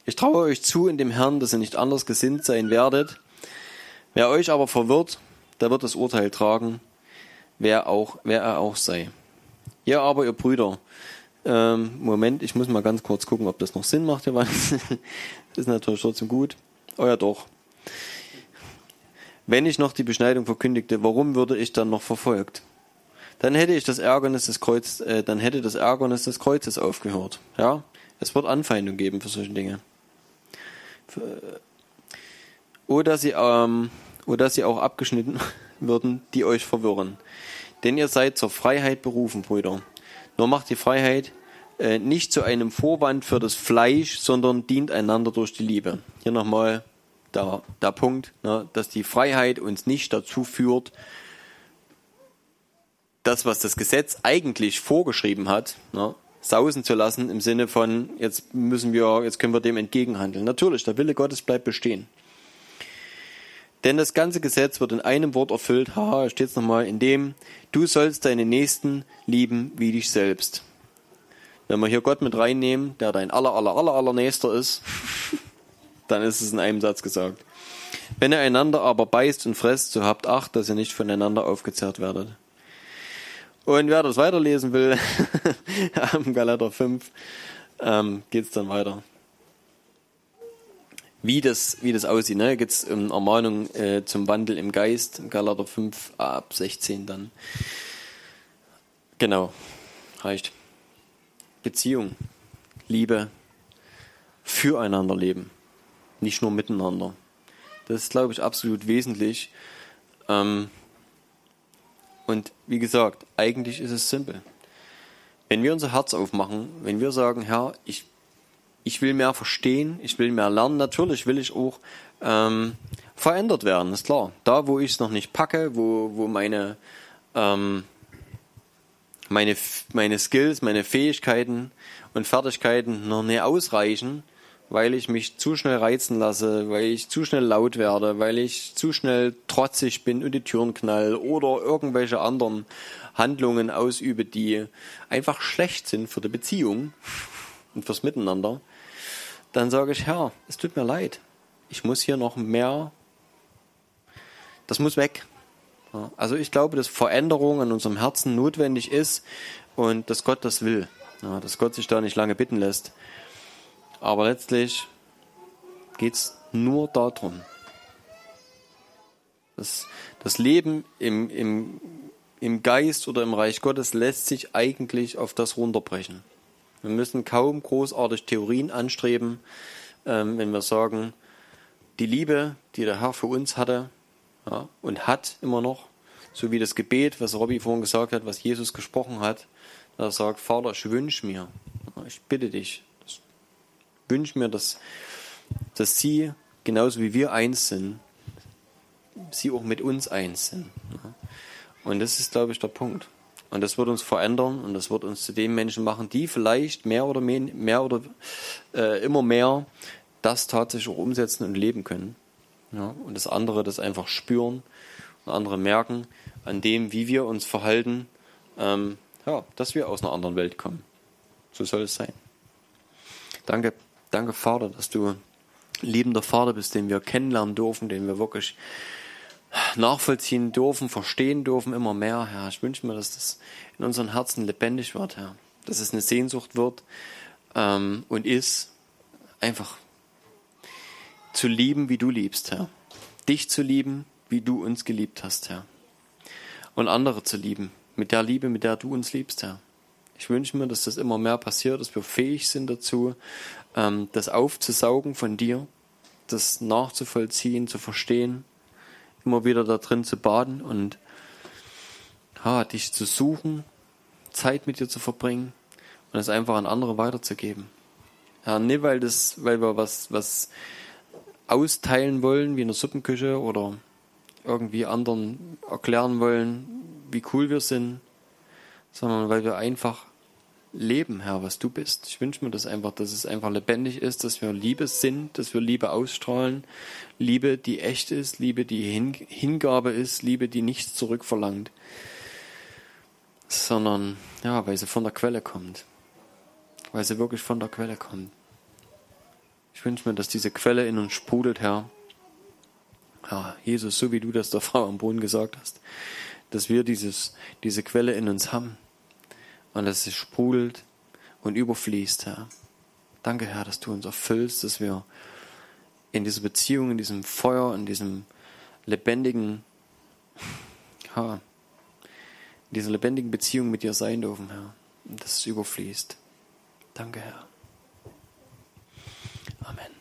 Ich traue euch zu in dem Herrn, dass ihr nicht anders gesinnt sein werdet. Wer euch aber verwirrt, der wird das Urteil tragen, wer, auch, wer er auch sei. Ihr aber, ihr Brüder, ähm, Moment, ich muss mal ganz kurz gucken, ob das noch Sinn macht, das *laughs* ist natürlich trotzdem gut. Oh ja, doch. Wenn ich noch die Beschneidung verkündigte, warum würde ich dann noch verfolgt? Dann hätte ich das Ärgernis des Kreuz, äh, dann hätte das Ärgernis des Kreuzes aufgehört. Ja, es wird Anfeindung geben für solche Dinge. Für, oder sie, ähm, oder sie auch abgeschnitten *laughs* würden, die euch verwirren. Denn ihr seid zur Freiheit berufen, Brüder. Nur macht die Freiheit äh, nicht zu einem Vorwand für das Fleisch, sondern dient einander durch die Liebe. Hier nochmal der, der Punkt, ne, dass die Freiheit uns nicht dazu führt, das, was das Gesetz eigentlich vorgeschrieben hat, ne, sausen zu lassen im Sinne von, jetzt müssen wir, jetzt können wir dem entgegenhandeln. Natürlich, der Wille Gottes bleibt bestehen. Denn das ganze Gesetz wird in einem Wort erfüllt, haha, steht es nochmal, in dem, du sollst deine Nächsten lieben wie dich selbst. Wenn wir hier Gott mit reinnehmen, der dein aller, aller, aller, aller Nächster ist, *laughs* dann ist es in einem Satz gesagt. Wenn ihr einander aber beißt und fresst, so habt Acht, dass ihr nicht voneinander aufgezehrt werdet. Und wer das weiterlesen will, *laughs* am Galater 5 ähm, geht es dann weiter. Wie das, wie das aussieht, ne? Geht es um Ermahnung äh, zum Wandel im Geist, Galater 5 ab 16 dann. Genau, reicht. Beziehung, Liebe, füreinander leben nicht nur miteinander. Das ist, glaube ich, absolut wesentlich. Ähm, und wie gesagt, eigentlich ist es simpel. Wenn wir unser Herz aufmachen, wenn wir sagen, Herr, ich, ich will mehr verstehen, ich will mehr lernen, natürlich will ich auch ähm, verändert werden, ist klar. Da, wo ich es noch nicht packe, wo, wo meine, ähm, meine, meine Skills, meine Fähigkeiten und Fertigkeiten noch nicht ausreichen, weil ich mich zu schnell reizen lasse, weil ich zu schnell laut werde, weil ich zu schnell trotzig bin und die Türen knall oder irgendwelche anderen Handlungen ausübe, die einfach schlecht sind für die Beziehung und fürs Miteinander, dann sage ich, Herr, es tut mir leid. Ich muss hier noch mehr, das muss weg. Also ich glaube, dass Veränderung an unserem Herzen notwendig ist und dass Gott das will. dass Gott sich da nicht lange bitten lässt. Aber letztlich geht es nur darum. Das, das Leben im, im, im Geist oder im Reich Gottes lässt sich eigentlich auf das runterbrechen. Wir müssen kaum großartig Theorien anstreben, ähm, wenn wir sagen, die Liebe, die der Herr für uns hatte ja, und hat immer noch, so wie das Gebet, was Robby vorhin gesagt hat, was Jesus gesprochen hat, er sagt, Vater, ich wünsche mir, ich bitte dich, wünsche mir, dass, dass sie, genauso wie wir eins sind, sie auch mit uns eins sind. Und das ist, glaube ich, der Punkt. Und das wird uns verändern und das wird uns zu den Menschen machen, die vielleicht mehr oder mehr, mehr oder äh, immer mehr das tatsächlich auch umsetzen und leben können. Ja, und das andere das einfach spüren und andere merken an dem, wie wir uns verhalten, ähm, ja, dass wir aus einer anderen Welt kommen. So soll es sein. Danke. Danke, Vater, dass du liebender Vater bist, den wir kennenlernen dürfen, den wir wirklich nachvollziehen dürfen, verstehen dürfen, immer mehr, Herr. Ich wünsche mir, dass das in unseren Herzen lebendig wird, Herr. Dass es eine Sehnsucht wird ähm, und ist, einfach zu lieben, wie du liebst, Herr. Dich zu lieben, wie du uns geliebt hast, Herr. Und andere zu lieben, mit der Liebe, mit der du uns liebst, Herr. Ich wünsche mir, dass das immer mehr passiert, dass wir fähig sind dazu, ähm, das aufzusaugen von dir, das nachzuvollziehen, zu verstehen, immer wieder da drin zu baden und ha, dich zu suchen, Zeit mit dir zu verbringen und es einfach an andere weiterzugeben. Ja, nicht weil das, weil wir was, was austeilen wollen, wie in der Suppenküche oder irgendwie anderen erklären wollen, wie cool wir sind, sondern weil wir einfach leben, Herr, was du bist. Ich wünsche mir das einfach, dass es einfach lebendig ist, dass wir Liebe sind, dass wir Liebe ausstrahlen. Liebe, die echt ist, Liebe, die Hin Hingabe ist, Liebe, die nichts zurückverlangt, sondern, ja, weil sie von der Quelle kommt. Weil sie wirklich von der Quelle kommt. Ich wünsche mir, dass diese Quelle in uns sprudelt, Herr. Ja, Jesus, so wie du das der Frau am Boden gesagt hast, dass wir dieses, diese Quelle in uns haben und dass es sprudelt und überfließt, Herr. Danke, Herr, dass du uns erfüllst, dass wir in dieser Beziehung, in diesem Feuer, in diesem lebendigen, *laughs* ha, in dieser lebendigen Beziehung mit dir sein dürfen, Herr. Und dass es überfließt. Danke, Herr. Amen.